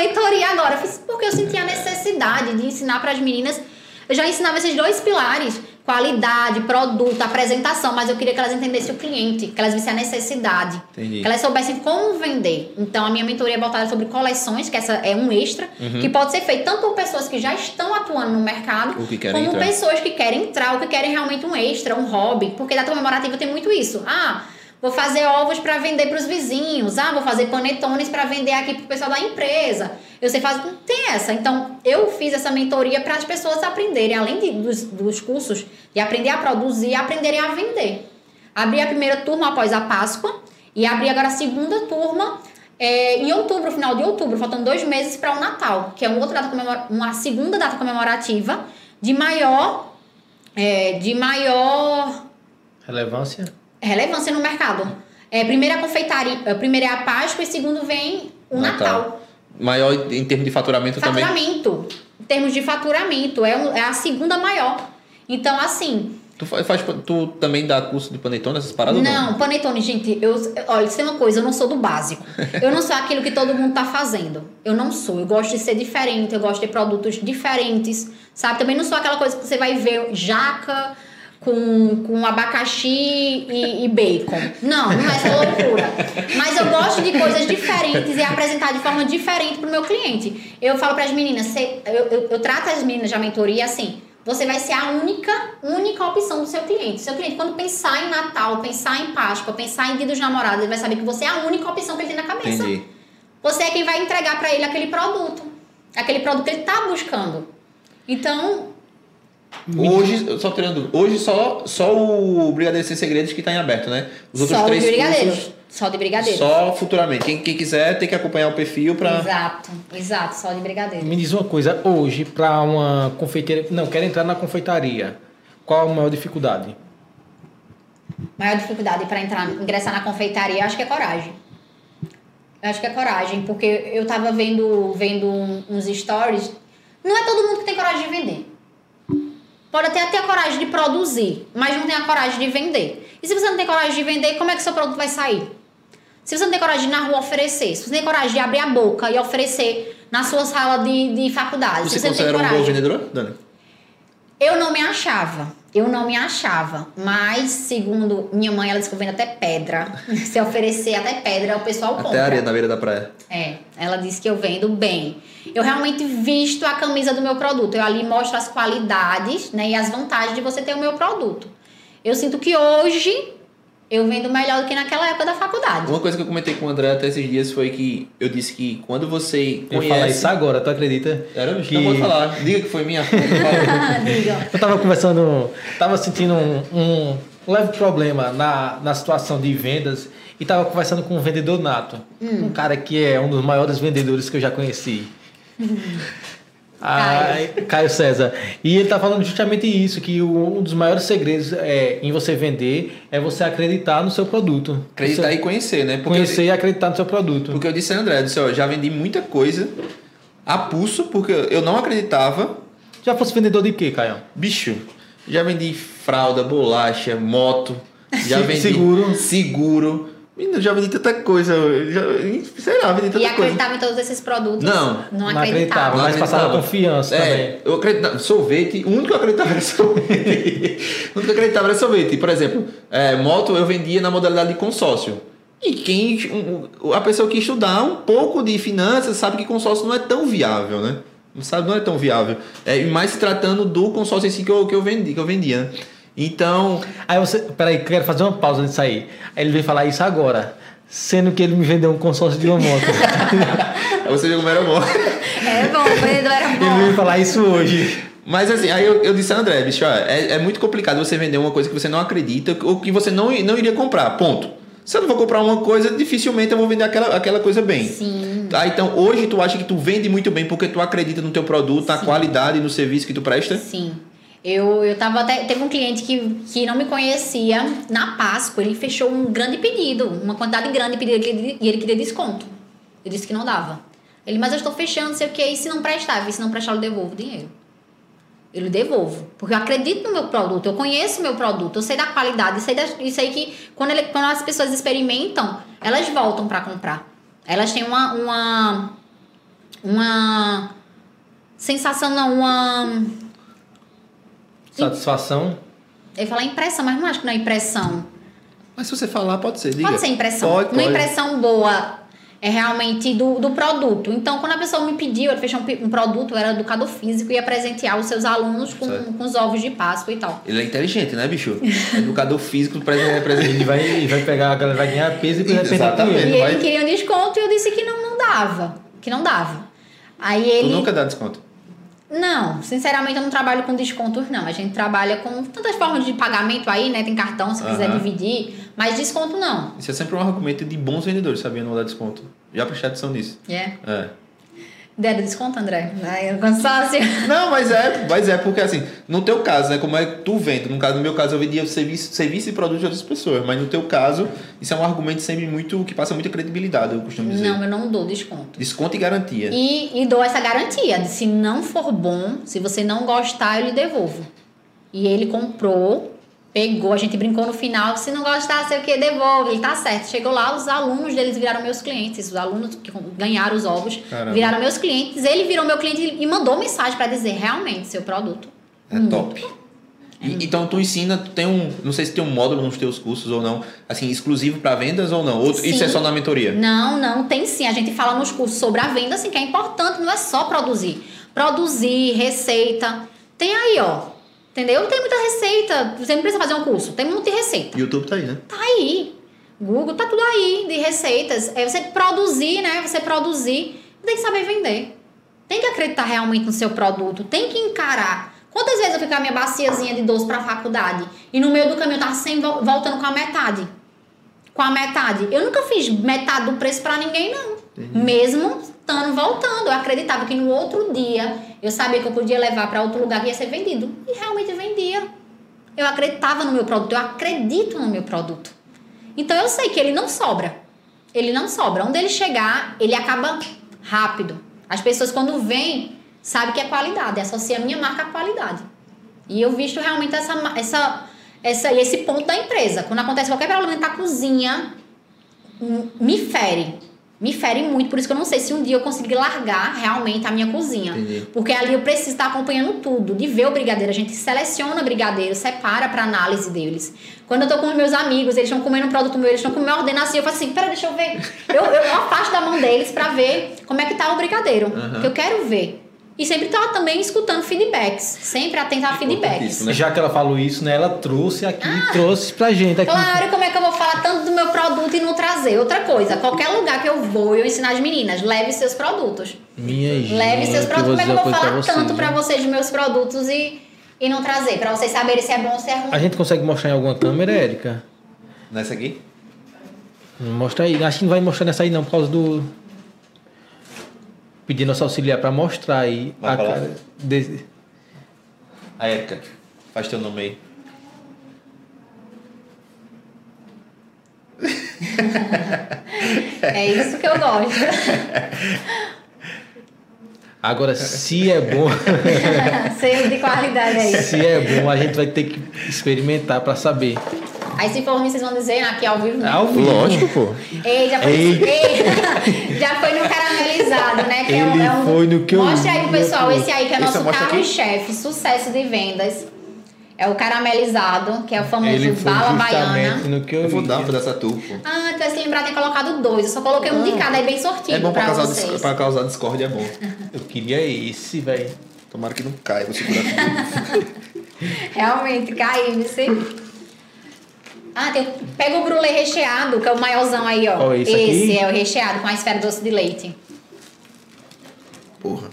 mentoria agora? Eu fiz, porque eu senti a necessidade de ensinar para as meninas. Eu já ensinava esses dois pilares, qualidade, produto, apresentação, mas eu queria que elas entendessem o cliente, que elas vissem a necessidade. Entendi. Que elas soubessem como vender. Então, a minha mentoria é voltada sobre coleções, que essa é um extra, que pode ser feito tanto por pessoas que já estão atuando no mercado, que como entrar. pessoas que querem entrar ou que querem realmente um extra, um hobby. Porque data comemorativa tem muito isso. Ah, vou fazer ovos para vender para os vizinhos. Ah, vou fazer panetones para vender aqui pro pessoal da empresa. Eu sei fazer. Tem essa. Então, eu fiz essa mentoria para as pessoas aprenderem, além de- dos, dos cursos, de aprender a produzir, aprenderem a vender. Abri a primeira turma após a Páscoa e abri agora a segunda turma é, em outubro, final de outubro, faltando dois meses para o Natal, que é um outro data uma segunda data comemorativa de maior, é, de maior Relevância? Relevância no mercado. É, primeiro é a confeitaria, é, primeiro é a Páscoa e segundo vem o Natal. Natal. Maior em termos de faturamento também. Faturamento. Em termos de faturamento, é, um- é a segunda maior. Então, assim, Tu faz, tu também dá curso de panetone, essas paradas? ou Não, panetone, gente, eu, olha, isso é uma coisa, eu não sou do básico. Eu não sou aquilo que todo mundo tá fazendo. Eu não sou. Eu gosto de ser diferente, eu gosto de produtos diferentes, sabe? Também não sou aquela coisa que você vai ver jaca com, com abacaxi e, e bacon. Não, não é essa loucura. Mas eu gosto de coisas diferentes e apresentar de forma diferente pro meu cliente. Eu falo para as meninas, eu, eu, eu trato as meninas da mentoria assim. Você vai ser a única, única opção do seu cliente. Seu cliente, quando pensar em Natal, pensar em Páscoa, pensar em Dia dos Namorados, ele vai saber que você é a única opção que ele tem na cabeça. Entendi. Você é quem vai entregar para ele aquele produto. Aquele produto que ele tá buscando. Então, Hoje, só tirando, hoje só, só o Brigadeiro Sem Segredos que tá em aberto, né? Os outros só de três brigadeiros. cursos, Só de brigadeiros. só futuramente. Quem, quem quiser tem que acompanhar o perfil pra... Exato, exato, só de brigadeiros. Me diz uma coisa, hoje, para uma confeiteira. Não, quero entrar na confeitaria. Qual a maior dificuldade? maior dificuldade para entrar, ingressar na confeitaria, acho que é coragem. Eu acho que é coragem, porque eu tava vendo, vendo uns stories. Não é todo mundo que tem coragem de vender. Pode até ter a coragem de produzir, mas não tem a coragem de vender. E se você não tem coragem de vender, como é que seu produto vai sair? Se você não tem coragem de ir na rua oferecer, se você não tem coragem de abrir a boca e oferecer na sua sala de, de faculdade, Você se você considera um bom vendedor, Dani? Eu não me achava. Eu não me achava. Mas, segundo minha mãe, ela disse que eu vendo até pedra. Se oferecer até pedra, o pessoal compra. Até areia na beira da praia. É, ela disse que eu vendo bem. Eu realmente visto a camisa do meu produto. Eu ali mostro as qualidades né, e as vantagens de você ter o meu produto. Eu sinto que hoje eu vendo melhor do que naquela época da faculdade. Uma coisa que eu comentei com o André até esses dias foi que eu disse que quando você Eu ia falar conhece... isso agora, tu acredita? Era, bicho, que não pode falar. Diga que foi minha. Diga. eu tava conversando, tava sentindo um, um leve problema na, na situação de vendas e tava conversando com um vendedor nato. Hum. Um cara que é um dos maiores vendedores que eu já conheci. Ai, Caio César. E ele tá falando justamente isso, que um dos maiores segredos é, em você vender é você acreditar no seu produto. Acreditar Você e conhecer, né? Porque conhecer e acreditar no seu produto. Porque eu disse André, eu disse, ó, já vendi muita coisa a pulso, porque eu não acreditava. Já fosse vendedor de quê, Caio? Bicho, já vendi fralda, bolacha, moto, já vendi seguro. seguro. Menino, já vendi tanta coisa. Já, sei lá, vendi E tanta coisa. acreditava em todos esses produtos? Não. Não Não acreditava. acreditava, mas passava acreditava. confiança também. É, eu acreditava. Sorvete, o único que eu acreditava era sorvete. o único que eu acreditava era sorvete. Por exemplo, é, moto eu vendia na modalidade de consórcio. E quem. um- A pessoa que estudar um pouco de finanças sabe que consórcio não é tão viável, né? Não sabe, não é tão viável. É, e mais se tratando do consórcio em si que eu, que eu vendi, que eu vendia. né? Então, Aí você. Peraí, quero fazer uma pausa nisso aí. Aí ele veio falar isso agora. Sendo que ele me vendeu um consórcio de uma moto. você viu como era bom. É bom, o vendedor era ele bom. veio falar isso hoje. Mas assim, aí eu, eu disse a André, bicho, ó, é, é muito complicado você vender uma coisa que você não acredita ou que você não, não iria comprar. Ponto. Se eu não vou comprar uma coisa, dificilmente eu vou vender aquela, aquela coisa bem. Sim. Tá, então hoje tu acha que tu vende muito bem porque tu acredita no teu produto, na Sim. qualidade e no serviço que tu presta? Sim. Eu, eu tava até. Teve um cliente que, que não me conhecia na Páscoa. Ele fechou um grande pedido, uma quantidade grande de pedido e ele queria desconto. Eu disse que não dava. Ele, mas eu estou fechando, sei o que, e se não prestar? E se não prestar, eu devolvo o dinheiro. Eu lhe devolvo. Porque eu acredito no meu produto, eu conheço o meu produto, eu sei da qualidade, sei, da, eu sei que quando, ele, quando as pessoas experimentam, elas voltam para comprar. Elas têm uma, uma. Uma. Sensação, não, uma. Satisfação. Eu falar impressão, mas não acho que não é impressão. Mas se você falar, pode ser. Diga. Pode ser impressão. Pode, uma pode. impressão boa é realmente do, do produto. Então, quando a pessoa me pediu, ele fechou um, um produto, eu era educador físico e ia presentear os seus alunos com, com os ovos de Páscoa e tal. Ele é inteligente, né, bicho? Educador físico, presente. Ele vai, ele vai pegar, a galera vai ganhar peso e vai Exatamente. E dinheiro. vai- ele queria um desconto e eu disse que não, não dava. Que não dava. Aí Tu ele. nunca dá desconto. Não, sinceramente eu não trabalho com descontos, não. A gente trabalha com tantas formas de pagamento aí, né? Tem cartão, se quiser dividir, mas desconto não. Isso é sempre um argumento de bons vendedores, sabia? Não dar desconto. Já prestei atenção nisso. É. É. Deram desconto, André? Aí, consórcio. Não, mas é, mas é porque assim, no teu caso, né, como é que tu vende, no caso, no meu caso eu vendia serviço, serviço e produto de outras pessoas, mas no teu caso, isso é um argumento sempre muito que passa muita credibilidade, eu costumo dizer. Não, eu não dou desconto. Desconto e garantia. E, e dou essa garantia de se não for bom, se você não gostar, eu lhe devolvo. E ele comprou, pegou, a gente brincou no final, se não gostar, sei o que, devolve. Ele tá certo. Chegou lá, os alunos deles viraram meus clientes. Os alunos que ganharam os ovos Caramba. viraram meus clientes. Ele virou meu cliente e mandou mensagem para dizer realmente seu produto. É top. E- então tu ensina, tu tem um, não sei se tem um módulo nos teus cursos ou não, assim, exclusivo para vendas ou não? Ou isso é só na mentoria? Não, não, tem sim. A gente fala nos cursos sobre a venda, assim, que é importante, não é só produzir. Produzir, receita. Tem aí, ó. Entendeu? Tem muita receita. Você não precisa fazer um curso. Tem muito de receita. YouTube tá aí, né? Tá aí. Google tá tudo aí de receitas. É você produzir, né? Você produzir. Tem que saber vender. Tem que acreditar realmente no seu produto. Tem que encarar. Quantas vezes eu fui com a minha baciazinha de doce pra faculdade e no meio do caminho eu tava sem, voltando com a metade? Com a metade. Eu nunca fiz metade do preço pra ninguém, não. Mesmo estando voltando. Eu acreditava que no outro dia eu sabia que eu podia levar pra outro lugar que ia ser vendido. E realmente vendia. Eu acreditava no meu produto. Eu acredito no meu produto. Então eu sei que ele não sobra. Ele não sobra. Onde ele chegar, ele acaba rápido. As pessoas, quando vêm, sabem que é qualidade. Associa a minha marca à qualidade. E eu visto realmente essa, essa, essa, esse ponto da empresa. Quando acontece qualquer problema na cozinha, me fere. Me fere muito. Por isso que eu não sei se um dia eu conseguir largar realmente a minha cozinha. Entendi. Porque ali eu preciso estar acompanhando tudo, de ver o brigadeiro. A gente seleciona brigadeiro, separa para análise deles. Quando eu tô com os meus amigos, eles estão comendo um produto meu, eles estão com minha ordenação, eu falo assim, pera, deixa eu ver. Eu, eu afasto da mão deles para ver como é que tá o brigadeiro. Aham. Que eu quero ver. E sempre tá também escutando feedbacks. Sempre atenta a feedbacks. Importantíssimo, né? Já que ela falou isso, né? Ela trouxe aqui e trouxe pra gente aqui. Claro, como é que eu vou falar tanto do meu produto e não trazer? Outra coisa, qualquer lugar que eu vou, eu ensino as meninas, leve seus produtos. Minha gente. Leve seus produtos. Como é que eu vou falar pra tanto né? vocês dos meus produtos e, e não trazer? Pra vocês saberem se é bom ou se é ruim. A gente consegue mostrar em alguma câmera, Érica? Nessa aqui? Mostra aí. Acho que não vai mostrar nessa aí não, por causa do. Pedindo nosso auxiliar pra mostrar aí Vai a falar? cara. desse- A Érica. Faz teu nome aí. É isso que eu gosto. Agora, se é bom. Selo de qualidade aí. se é bom, a gente vai ter que experimentar pra saber. Aí se for ruim, vocês vão dizer aqui ao vivo. né? Ao vivo. Lógico, pô. Ei, já foi, Ei. Ei, já foi no caramelizado, né? Que é um- Ele é um, foi no que eu Mostra aí pro pessoal, esse aí que é Esse nosso carro-chefe, sucesso de vendas. É o caramelizado, que é o famoso Ele foi bala baiana. justamente no que eu, Eu vou dar, dar essa tu, pô. Ah, tu vai se lembrar, tem colocado dois. Eu só coloquei um de cada aí bem sortido É bom pra pra causar, vocês. dis- pra causar discórdia, é bom. Eu queria esse, velho. Tomara que não caia, vou segurar tudo. Realmente, caiu, você. Ah, tem, pega o brulê recheado, que é o maiorzão aí, ó. Ó, esse aqui? é o recheado com a esfera doce de leite. Porra.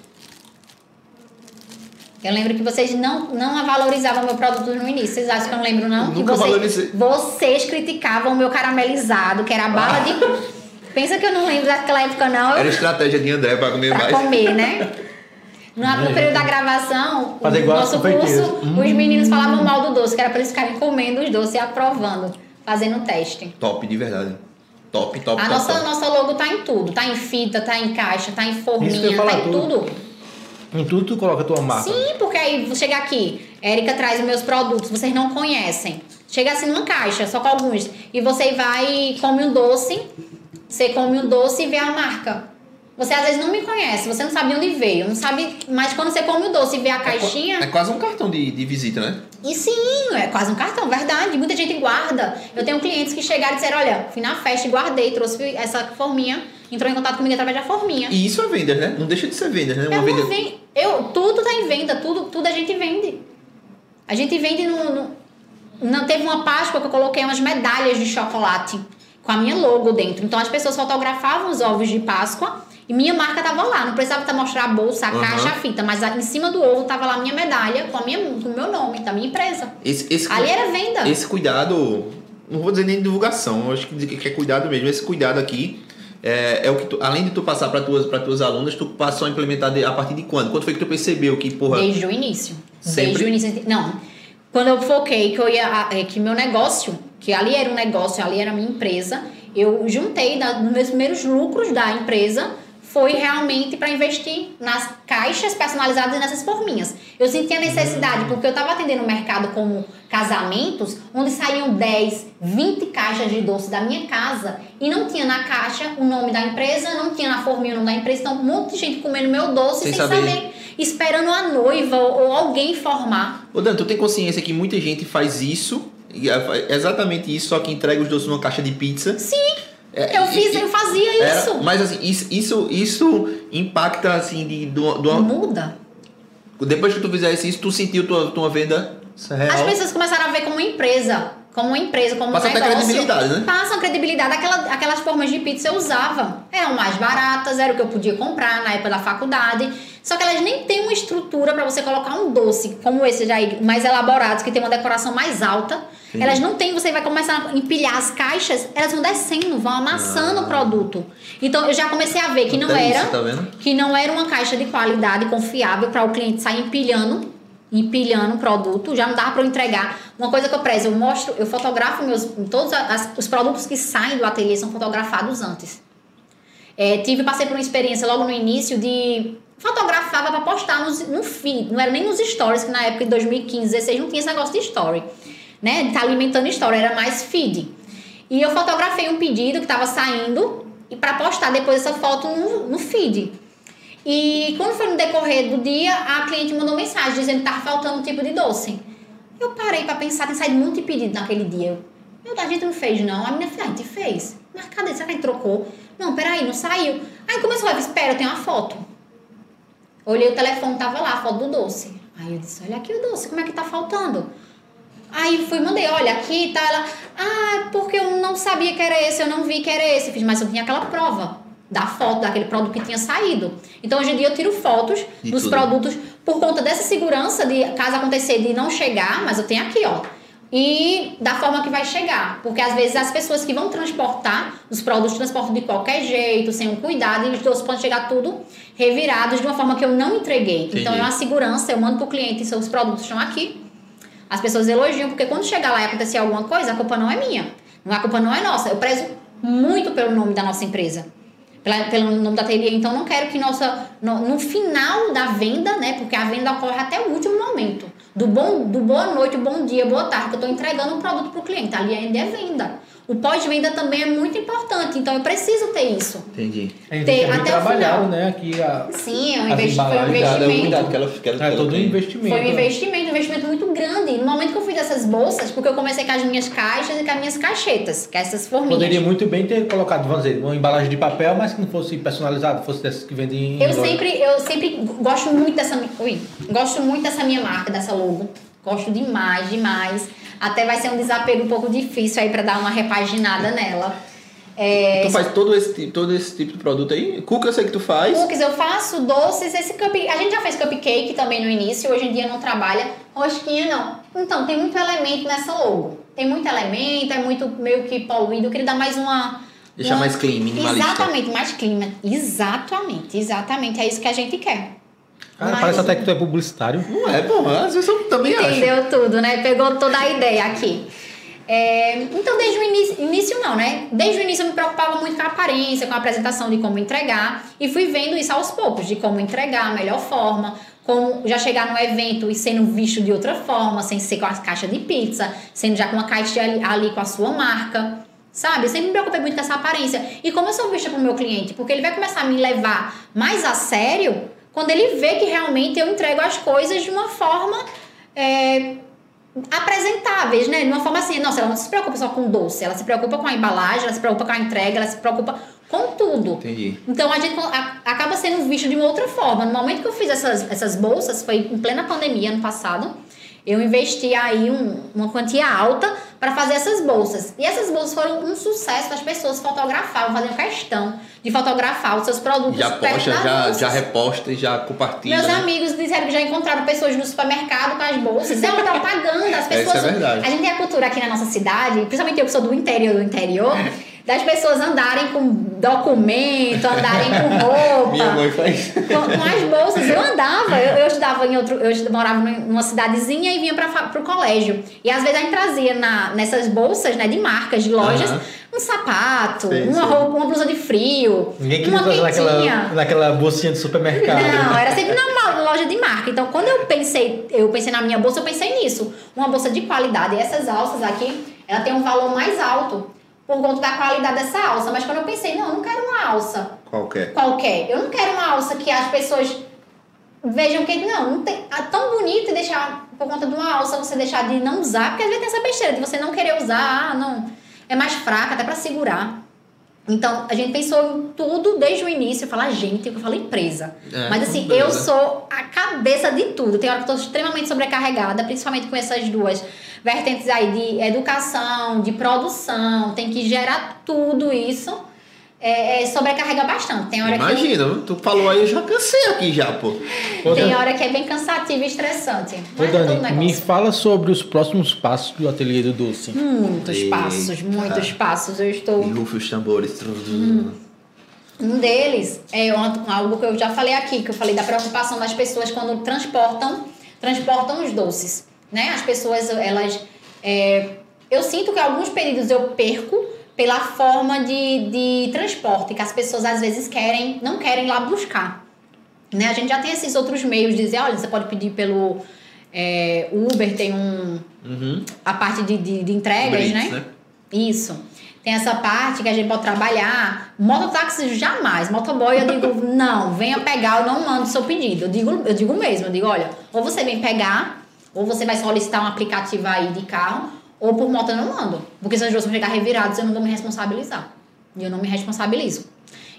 Eu lembro que vocês não, não valorizavam o meu produto no início. Vocês acham que eu não lembro, não? Eu que nunca vocês, valorizei. vocês criticavam o meu caramelizado, que era bala de. Pensa que eu não lembro daquela época, não. Era estratégia de André pra comer pra mais. comer, né? No Né, período da gravação, Fazer o igual nosso curso, Hum. os meninos falavam mal do doce, que era pra eles ficarem comendo os doces e aprovando, fazendo teste. Top, de verdade. Top, top, A top. nossa, top. nossa logo tá em tudo. Tá em fita, tá em caixa, tá em forminha, tá em tudo. tudo. Em tudo tu coloca a tua marca. Sim, porque aí você chega aqui, Érica traz os meus produtos, vocês não conhecem. Chega assim numa caixa, só com alguns. E você vai e come um doce, você come um doce e vê a marca. Você às vezes não me conhece, você não sabe de onde veio, não sabe. Mas quando você come o doce e vê a caixinha. É quase um cartão de, de visita, né? E sim, é quase um cartão, verdade. Muita gente guarda. Eu tenho clientes que chegaram e disseram: olha, fui na festa e guardei, trouxe essa forminha, entrou em contato comigo através da forminha. E isso é vendas, né? Não deixa de ser vendas, né? Uma não venda. Eu, tudo tá em venda, tudo, tudo a gente vende. A gente vende no, no- Não teve uma Páscoa que eu coloquei umas medalhas de chocolate com a minha logo dentro. Então as pessoas fotografavam os ovos de Páscoa e minha marca tava lá. Não precisava tá mostrar a bolsa, a Aham. caixa, a fita, mas em cima do ovo tava lá a minha medalha com, a minha, com o meu nome, da minha empresa. Esse, esse, Ali era venda. esse cuidado, não vou dizer nem divulgação, eu acho que é cuidado mesmo. Esse cuidado aqui é, é o que tu, além de tu passar para tuas para tuas alunas, tu passou a implementar de- a partir de quando? Quando foi que tu percebeu que, porra, Desde o início. Sempre? Desde o início. Não. Quando eu foquei que eu ia. é, Que meu negócio, que ali era um negócio, ali era minha empresa, eu juntei da, nos meus primeiros lucros da empresa. Foi realmente para investir nas caixas personalizadas e nessas forminhas. Eu senti a necessidade, porque eu estava atendendo o mercado como casamentos, onde saíam 10, 20 caixas de doce da minha casa e não tinha na caixa o nome da empresa, não tinha na forminha o nome da empresa. Então, um monte de gente comendo meu doce Sem sem, saber. saber esperando a noiva ou, alguém informar. Ô Dan, tu tem consciência que muita gente faz isso, e é exatamente isso, só que entrega os doces numa caixa de pizza? Sim, É, eu fiz, e- eu fazia era- isso. mas assim, isso, isso, isso impacta assim de, do, do- Muda. depois que tu fizesse isso, tu sentiu tua, tua venda real? As pessoas começaram a ver como uma empresa. Como uma empresa, como Passa um até negócio. credibilidade, né? Passam credibilidade. Aquela, aquelas formas de pizza eu usava. Eram mais baratas, era o que eu podia comprar na época da faculdade. Só que elas nem têm uma estrutura para você colocar um doce como esse já mais elaborados, que tem uma decoração mais alta. Entendi. Elas não têm, você vai começar a empilhar as caixas, elas vão descendo, vão amassando Ah. o produto. Então eu já comecei a ver que não era isso, tá que não era uma caixa de qualidade confiável para o cliente sair empilhando, empilhando o produto, já não dava para eu entregar. Uma coisa que eu prezo, eu mostro, eu fotografo meus todos as- os produtos que saem do ateliê são fotografados antes. É, tive passei por uma experiência logo no início de fotografava para postar nos, no feed, não era nem nos stories que na época de 2015, 16 não tinha esse negócio de story, né? Tá alimentando story, era mais feed. E eu fotografei um pedido que estava saindo e para postar depois essa foto no, no feed. E quando foi no decorrer do dia, a cliente mandou mensagem dizendo que estava faltando um tipo de doce. Eu parei para pensar, tem saído muito pedido naquele dia. Eu, a gente não fez, não. A menina falou, a gente fez. Mas cadê? Será que a gente trocou? Não, peraí, não saiu. Aí começou a ver, espera, eu tenho uma foto. Olhei o telefone, tava lá, a foto do doce. Aí eu disse, olha aqui o doce, como é que tá faltando? Aí fui, mandei, olha, aqui tá ela. Ah, porque eu não sabia que era esse, eu não vi que era esse. Fiz, mas eu tinha aquela prova da foto, daquele produto que tinha saído. Então hoje em dia eu tiro fotos De dos tudo. produtos por conta dessa segurança de caso acontecer de não chegar, mas eu tenho aqui, ó. E da forma que vai chegar. Porque às vezes as pessoas que vão transportar, os produtos transportam de qualquer jeito, sem um cuidado, e os doces podem chegar tudo revirados de uma forma que eu não entreguei. Então Entendi. é uma segurança, eu mando pro cliente, seus produtos estão aqui. As pessoas elogiam, porque quando chegar lá e acontecer alguma coisa, a culpa não é minha. A culpa não é nossa. Eu prezo muito pelo nome da nossa empresa. Pela, pelo nome da ateliê. Então, não quero que nossa... No, no final da venda, né? Porque a venda ocorre até o último momento. Do, bom, do boa noite, bom dia, boa tarde, que eu estou entregando um produto para o cliente. Ali ainda é venda. O pós-venda também é muito importante. Então, eu preciso ter isso. Entendi. A gente Ter- até o final. né? Aqui a, Sim, é um investi- foi um é o investimento. cuidado que ela, que ela, que é todo um investimento. Foi um investimento, um investimento muito grande. No momento que eu fiz essas bolsas, porque eu comecei com as minhas caixas e com as minhas caixetas, que é essas forminhas. Poderia muito bem ter colocado, vamos dizer, uma embalagem de papel, mas que não fosse personalizado, fosse dessas que vendem em Eu loja. sempre, eu sempre gosto muito dessa, ui, gosto muito dessa minha marca, dessa logo. Gosto demais, demais. Até vai ser um desapego um pouco difícil aí para dar uma repaginada nela. É, Tu faz todo esse, tipo- todo esse tipo de produto aí? Cuca eu sei que tu faz. Cookies eu faço, doces, esse cup... A gente já fez cupcake também no início, hoje em dia não trabalha. Rosquinha não. Então, tem muito elemento nessa logo. Tem muito elemento, é muito meio que poluído. Eu queria dar mais uma. Deixar uma- mais clean, minimalista. Exatamente, mais clima. Exatamente, exatamente. É isso que a gente quer. Cara, Mas- parece até que tu é publicitário. Não é, pô, às vezes eu também acho. Entendeu tudo, né? Pegou toda a ideia aqui. É, então, desde o início, início não, né? Desde o início eu me preocupava muito com a aparência, com a apresentação de como entregar e fui vendo isso aos poucos, de como entregar a melhor forma, como já chegar no evento e sendo visto de outra forma, sem ser com as caixas de pizza, sendo já com uma caixa ali, ali com a sua marca. Sabe? Eu sempre me preocupei muito com essa aparência. E como eu sou vista pro meu cliente? Porque ele vai começar a me levar mais a sério quando ele vê que realmente eu entrego as coisas de uma forma é, apresentáveis, né? De uma forma assim, nossa, ela não se preocupa só com doce, ela se preocupa com a embalagem, ela se preocupa com a entrega, ela se preocupa com tudo. Entendi. Então a gente a- acaba sendo visto de uma outra forma. No momento que eu fiz essas, essas bolsas, foi em plena pandemia, ano passado, eu investi aí um- uma quantia alta para fazer essas bolsas. E essas bolsas foram um sucesso, as pessoas fotografavam, faziam questão de fotografar os seus produtos Já posta, já, bolsas. já reposta e já compartilha. Meus né? amigos disseram que já encontraram pessoas no supermercado com as bolsas. Isso é uma propaganda. As É, pessoas. isso é verdade. A gente tem a cultura aqui na nossa cidade, principalmente eu que sou do interior do interior, das pessoas andarem com documento, andarem com roupa. Minha mãe faz. Com, com as bolsas, eu andava, eu, eu estudava em outro, eu morava numa cidadezinha e vinha para o colégio. E às vezes a gente trazia na, nessas bolsas, né, de marcas, de lojas, um sapato, Sei, uma sei. roupa, uma blusa de frio, Ninguém queria uma fazer naquela, quentinha. naquela bolsinha de supermercado. Não, era sempre numa loja de marca. Então, quando eu pensei, eu pensei na minha bolsa, eu pensei nisso. Uma bolsa de qualidade. E essas alças aqui, ela tem um valor mais alto por conta da qualidade dessa alça. Mas quando eu pensei, não, eu não quero uma alça Qualquer. qualquer. Eu não quero uma alça que as pessoas vejam que não, não tem, é tão bonito e deixar por conta de uma alça você deixar de não usar, porque às vezes tem essa besteira de você não querer usar, ah, não, é mais fraca até para segurar. Então, a gente pensou em tudo desde o início. Eu falo a gente, eu falo empresa. É, Mas assim, eu sou a cabeça de tudo. Tem hora que eu tô extremamente sobrecarregada, principalmente com essas duas vertentes aí de educação, de produção. Tem que gerar tudo isso. É, é, sobrecarrega bastante. Tem hora que eu- Imagina, tu falou aí, eu já cansei aqui já, pô. Ô, tem hora que é bem cansativo e estressante. ô, Mas é todo Dani, me negócio. fala sobre os próximos passos do Ateliê do Doce. Muitos Eita. passos, muitos passos. Eu estou. E rufa os tambores. Um deles é algo que eu já falei aqui, que eu falei da preocupação das pessoas quando transportam, transportam os doces, né? As pessoas, elas... é, eu sinto que alguns pedidos eu perco pela forma de, de transporte, que as pessoas às vezes querem, não querem ir lá buscar. Né? A gente já tem esses outros meios de dizer, olha, você pode pedir pelo é, Uber, tem um, Uhum. a parte de, de, de entregas, Blitz, né? né? Isso. Tem essa parte que a gente pode trabalhar. Mototáxi jamais. Motoboy eu digo, não, venha pegar, eu não mando seu pedido. Eu digo, eu digo mesmo, eu digo, olha, ou você vem pegar, ou você vai solicitar um aplicativo aí de carro, ou por moto eu não mando. Porque se as duas vão chegar reviradas, eu não vou me responsabilizar. E eu não me responsabilizo.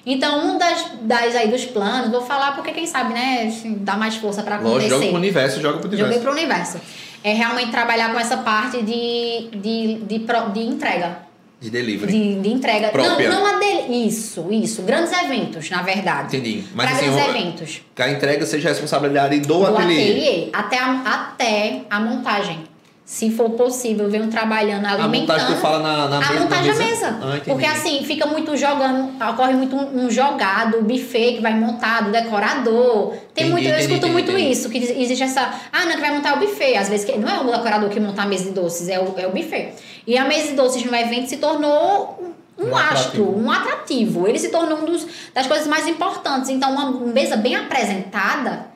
Então, um das, das aí dos planos, vou falar porque quem sabe, né, assim, dá mais força para acontecer. joga pro universo, joga pro Joguei universo. pro universo. É realmente trabalhar com essa parte de, de, de, pro- de entrega. De delivery. De, de entrega. Própria. Não, não a dele. Isso, isso. Grandes eventos, na verdade. Entendi. Mas Para assim, grandes eventos. que a entrega seja responsabilidade do, Do ateliê. ateliê. Até a, até a montagem. Se for possível, venho trabalhando, A alimentando. montagem tu fala na, na A mesa- montagem da mesa. mesa. Ah. Porque assim, fica muito jogando, ocorre muito um, um jogado, buffet que vai montado, decorador. Tem Entendi, muito, eu entendi, escuto entendi, muito isso, que existe essa. Ah, não, que vai montar o buffet. Às vezes que, não é o decorador que monta a mesa de doces, é o, é o buffet. E a mesa de doces no evento se tornou um, um astro, atrativo. um atrativo. Ele se tornou um dos, das coisas mais importantes. Então, uma mesa bem apresentada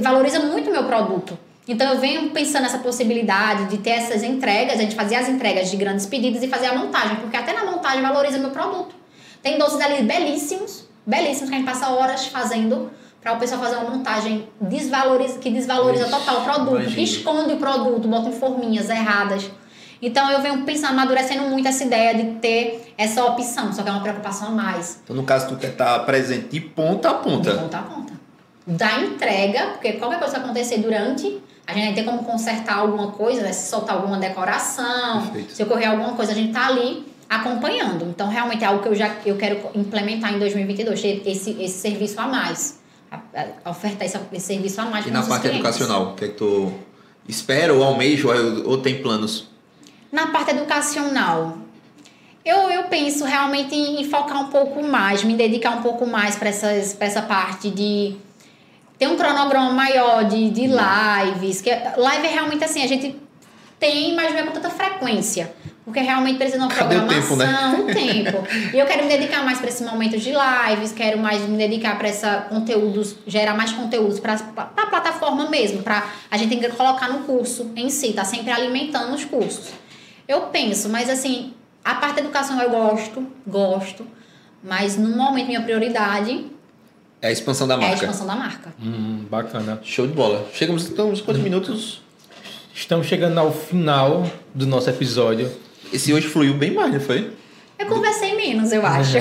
valoriza muito o meu produto. Então eu venho pensando nessa possibilidade de ter essas entregas, a gente fazer as entregas de grandes pedidos e fazer a montagem, porque até na montagem valoriza meu produto. Tem doces ali belíssimos, belíssimos que a gente passa horas fazendo para o pessoal fazer uma montagem desvaloriza, que desvaloriza Ixi, total o produto, que esconde o produto, bota em forminhas erradas. Então eu venho pensando, amadurecendo muito essa ideia de ter essa opção, só que é uma preocupação a mais. Então, no caso, tu quer estar presente de ponta a De ponta. ponta a ponta. Da entrega, porque qualquer coisa que acontecer durante, a gente vai ter como consertar alguma coisa, né? Se soltar alguma decoração, Perfeito. se ocorrer alguma coisa, a gente tá ali acompanhando. Então, realmente é algo que eu já eu quero implementar em 2022, ter esse, esse serviço a mais. A- a- Ofertar esse, esse serviço a mais E na parte clientes. educacional, o que é que tu espera ou almeja ou, ou tem planos? Na parte educacional, eu, eu penso realmente em, em focar um pouco mais, me dedicar um pouco mais para essa parte de tem um cronograma maior de, de lives, que é- live é realmente assim, a gente tem, mas não é com tanta frequência. Porque realmente precisa de uma Cadê programação, tempo, né? um tempo. E eu quero me dedicar mais para esse momento de lives, quero mais me dedicar para essa conteúdos, gerar mais conteúdos para a plataforma mesmo, para a gente colocar no curso em si, tá sempre alimentando os cursos. Eu penso, mas assim, a parte da educação eu gosto, gosto, mas no momento minha prioridade É a expansão da é a marca. expansão da marca. Hum, bacana. Show de bola. Chegamos então uns quantos minutos? Estamos chegando ao final do nosso episódio. Esse hoje fluiu bem mais, não foi? Eu conversei menos, eu acho.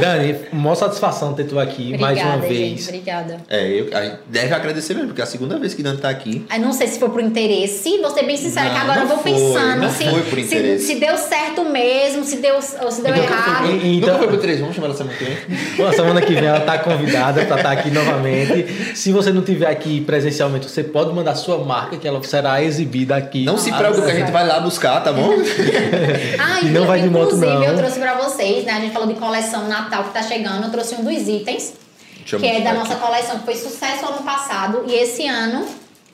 Dani, maior satisfação ter tu aqui mais uma Obrigada, gente. vez. Obrigada. É, eu, a gente deve agradecer mesmo, porque é a segunda vez que Dani tá aqui. Eu não sei se foi por interesse, vou ser bem sincera, Não, que agora eu vou foi, pensando não se, foi por se, interesse. se deu certo mesmo, se deu, ou se deu Então, errado. e- Nunca então- foi pro três, vamos chamar ela semana que vem. Bom, semana que vem ela está convidada para estar aqui novamente. Se você não estiver aqui presencialmente, você pode mandar sua marca, que ela será exibida aqui. Não se preocupe, que a gente vai lá buscar, tá bom? Ah, E não vai de moto, inclusive, não. eu trouxe pra vocês, né? A gente falou de coleção Natal que tá chegando. Eu trouxe um dos itens, Deixa que é da aqui. nossa coleção, que foi sucesso ano passado. E esse ano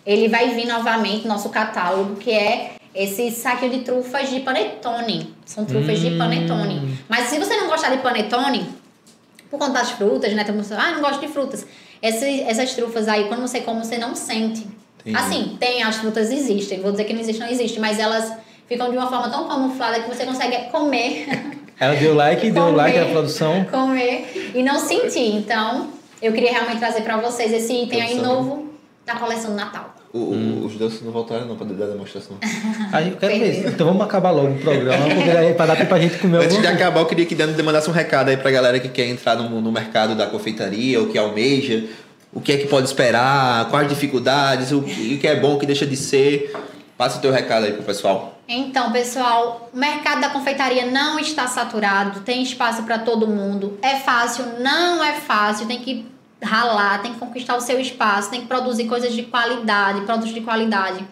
ele vai vir novamente, nosso catálogo, que é esse saquinho de trufas de panetone. São trufas de Hum. panetone. Mas se você não gostar de panetone, por conta das frutas, né? Tem pessoa, ah, não gosto de frutas. Essas, essas trufas aí, quando você come, você não sente. Entendi. Assim, tem, as frutas existem. Vou dizer que não existe, não existe. Mas elas ficam de uma forma tão camuflada que você consegue comer, Ela deu like, deu Comer. like na produção. comer e não sentir. Então, eu queria realmente trazer pra vocês esse item aí novo da coleção do Natal. O- o- Os doces não voltaram não pra dar a demonstração. Aí eu quero ver. Então vamos acabar logo o programa, porque daí para dar tempo pra gente comer Antes de acabar, eu queria que Dani mandasse um recado aí pra galera que quer entrar no, no mercado da confeitaria, ou que almeja, o que é que pode esperar, quais dificuldades, o, que- o que é bom, o que deixa de ser. Passa o teu recado aí pro pessoal. Então, pessoal, o mercado da confeitaria não está saturado, tem espaço para todo mundo. É fácil? Não é fácil, tem que ralar, tem que conquistar o seu espaço, tem que produzir coisas de qualidade, produtos de qualidade.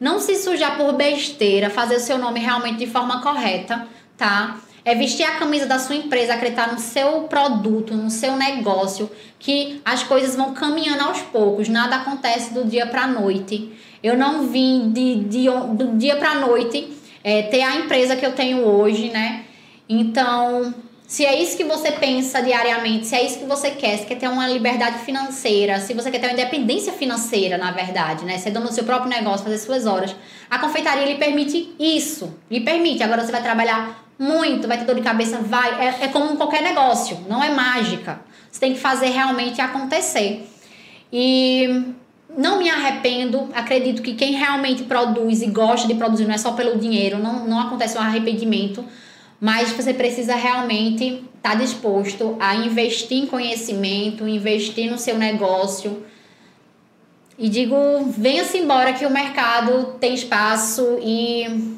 Não se sujar por besteira, fazer o seu nome realmente de forma correta, tá? É vestir a camisa da sua empresa, acreditar no seu produto, no seu negócio, que as coisas vão caminhando aos poucos, nada acontece do dia para noite. Eu não vim de, de, do dia para noite é, ter a empresa que eu tenho hoje, né? Então, se é isso que você pensa diariamente, se é isso que você quer, se quer ter uma liberdade financeira, se você quer ter uma independência financeira, na verdade, né? Ser dono do seu próprio negócio, fazer suas horas. A confeitaria lhe permite isso. Lhe permite. Agora você vai trabalhar muito, vai ter dor de cabeça, vai. É, é como qualquer negócio, não é mágica. Você tem que fazer realmente acontecer. E não me arrependo, acredito que quem realmente produz e gosta de produzir não é só pelo dinheiro, não, não acontece um arrependimento, mas você precisa realmente estar disposto a investir em conhecimento, investir no seu negócio. E digo, venha-se embora que o mercado tem espaço e,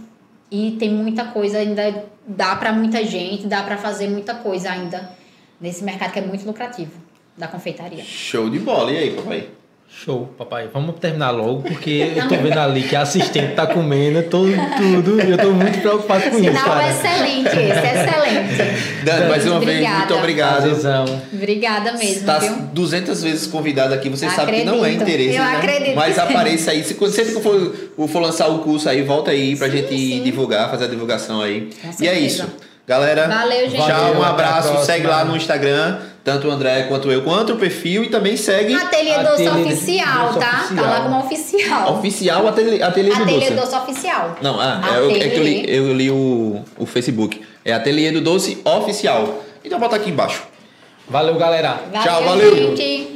e tem muita coisa ainda, dá para muita gente, dá para fazer muita coisa ainda nesse mercado que é muito lucrativo da confeitaria. Show de bola. E aí, papai? Show, papai. Vamos terminar logo, porque eu tô vendo ali que a assistente tá comendo todo, tudo. E eu tô muito preocupado com isso, Sinal cara. excelente esse, excelente. Dani, mais uma vez, Obrigada. muito obrigado. Prazerzão. Obrigada mesmo, Está viu? 200 vezes convidado aqui, você sabe que não é Acredito. interesse, Eu né? acredito Mas apareça aí. Se, sempre que for, for lançar o curso aí, volta aí pra Sim, gente sim. divulgar, fazer a divulgação aí. E é isso. Galera, Valeu, gente. tchau, Valeu, um abraço. Segue lá no Instagram, tanto o André quanto eu, quanto o perfil e também segue Ateliê Doce Ateliê Oficial, Doce tá? Oficial. Tá lá como oficial. oficial Ateliê, ateliê do Ateliê Doce. Doce Oficial. Não, ah, é, eu, é que eu li, eu li o, o Facebook. É Ateliê do Doce Oficial. Então bota aqui embaixo. Valeu, galera. Valeu, Tchau, valeu. gente.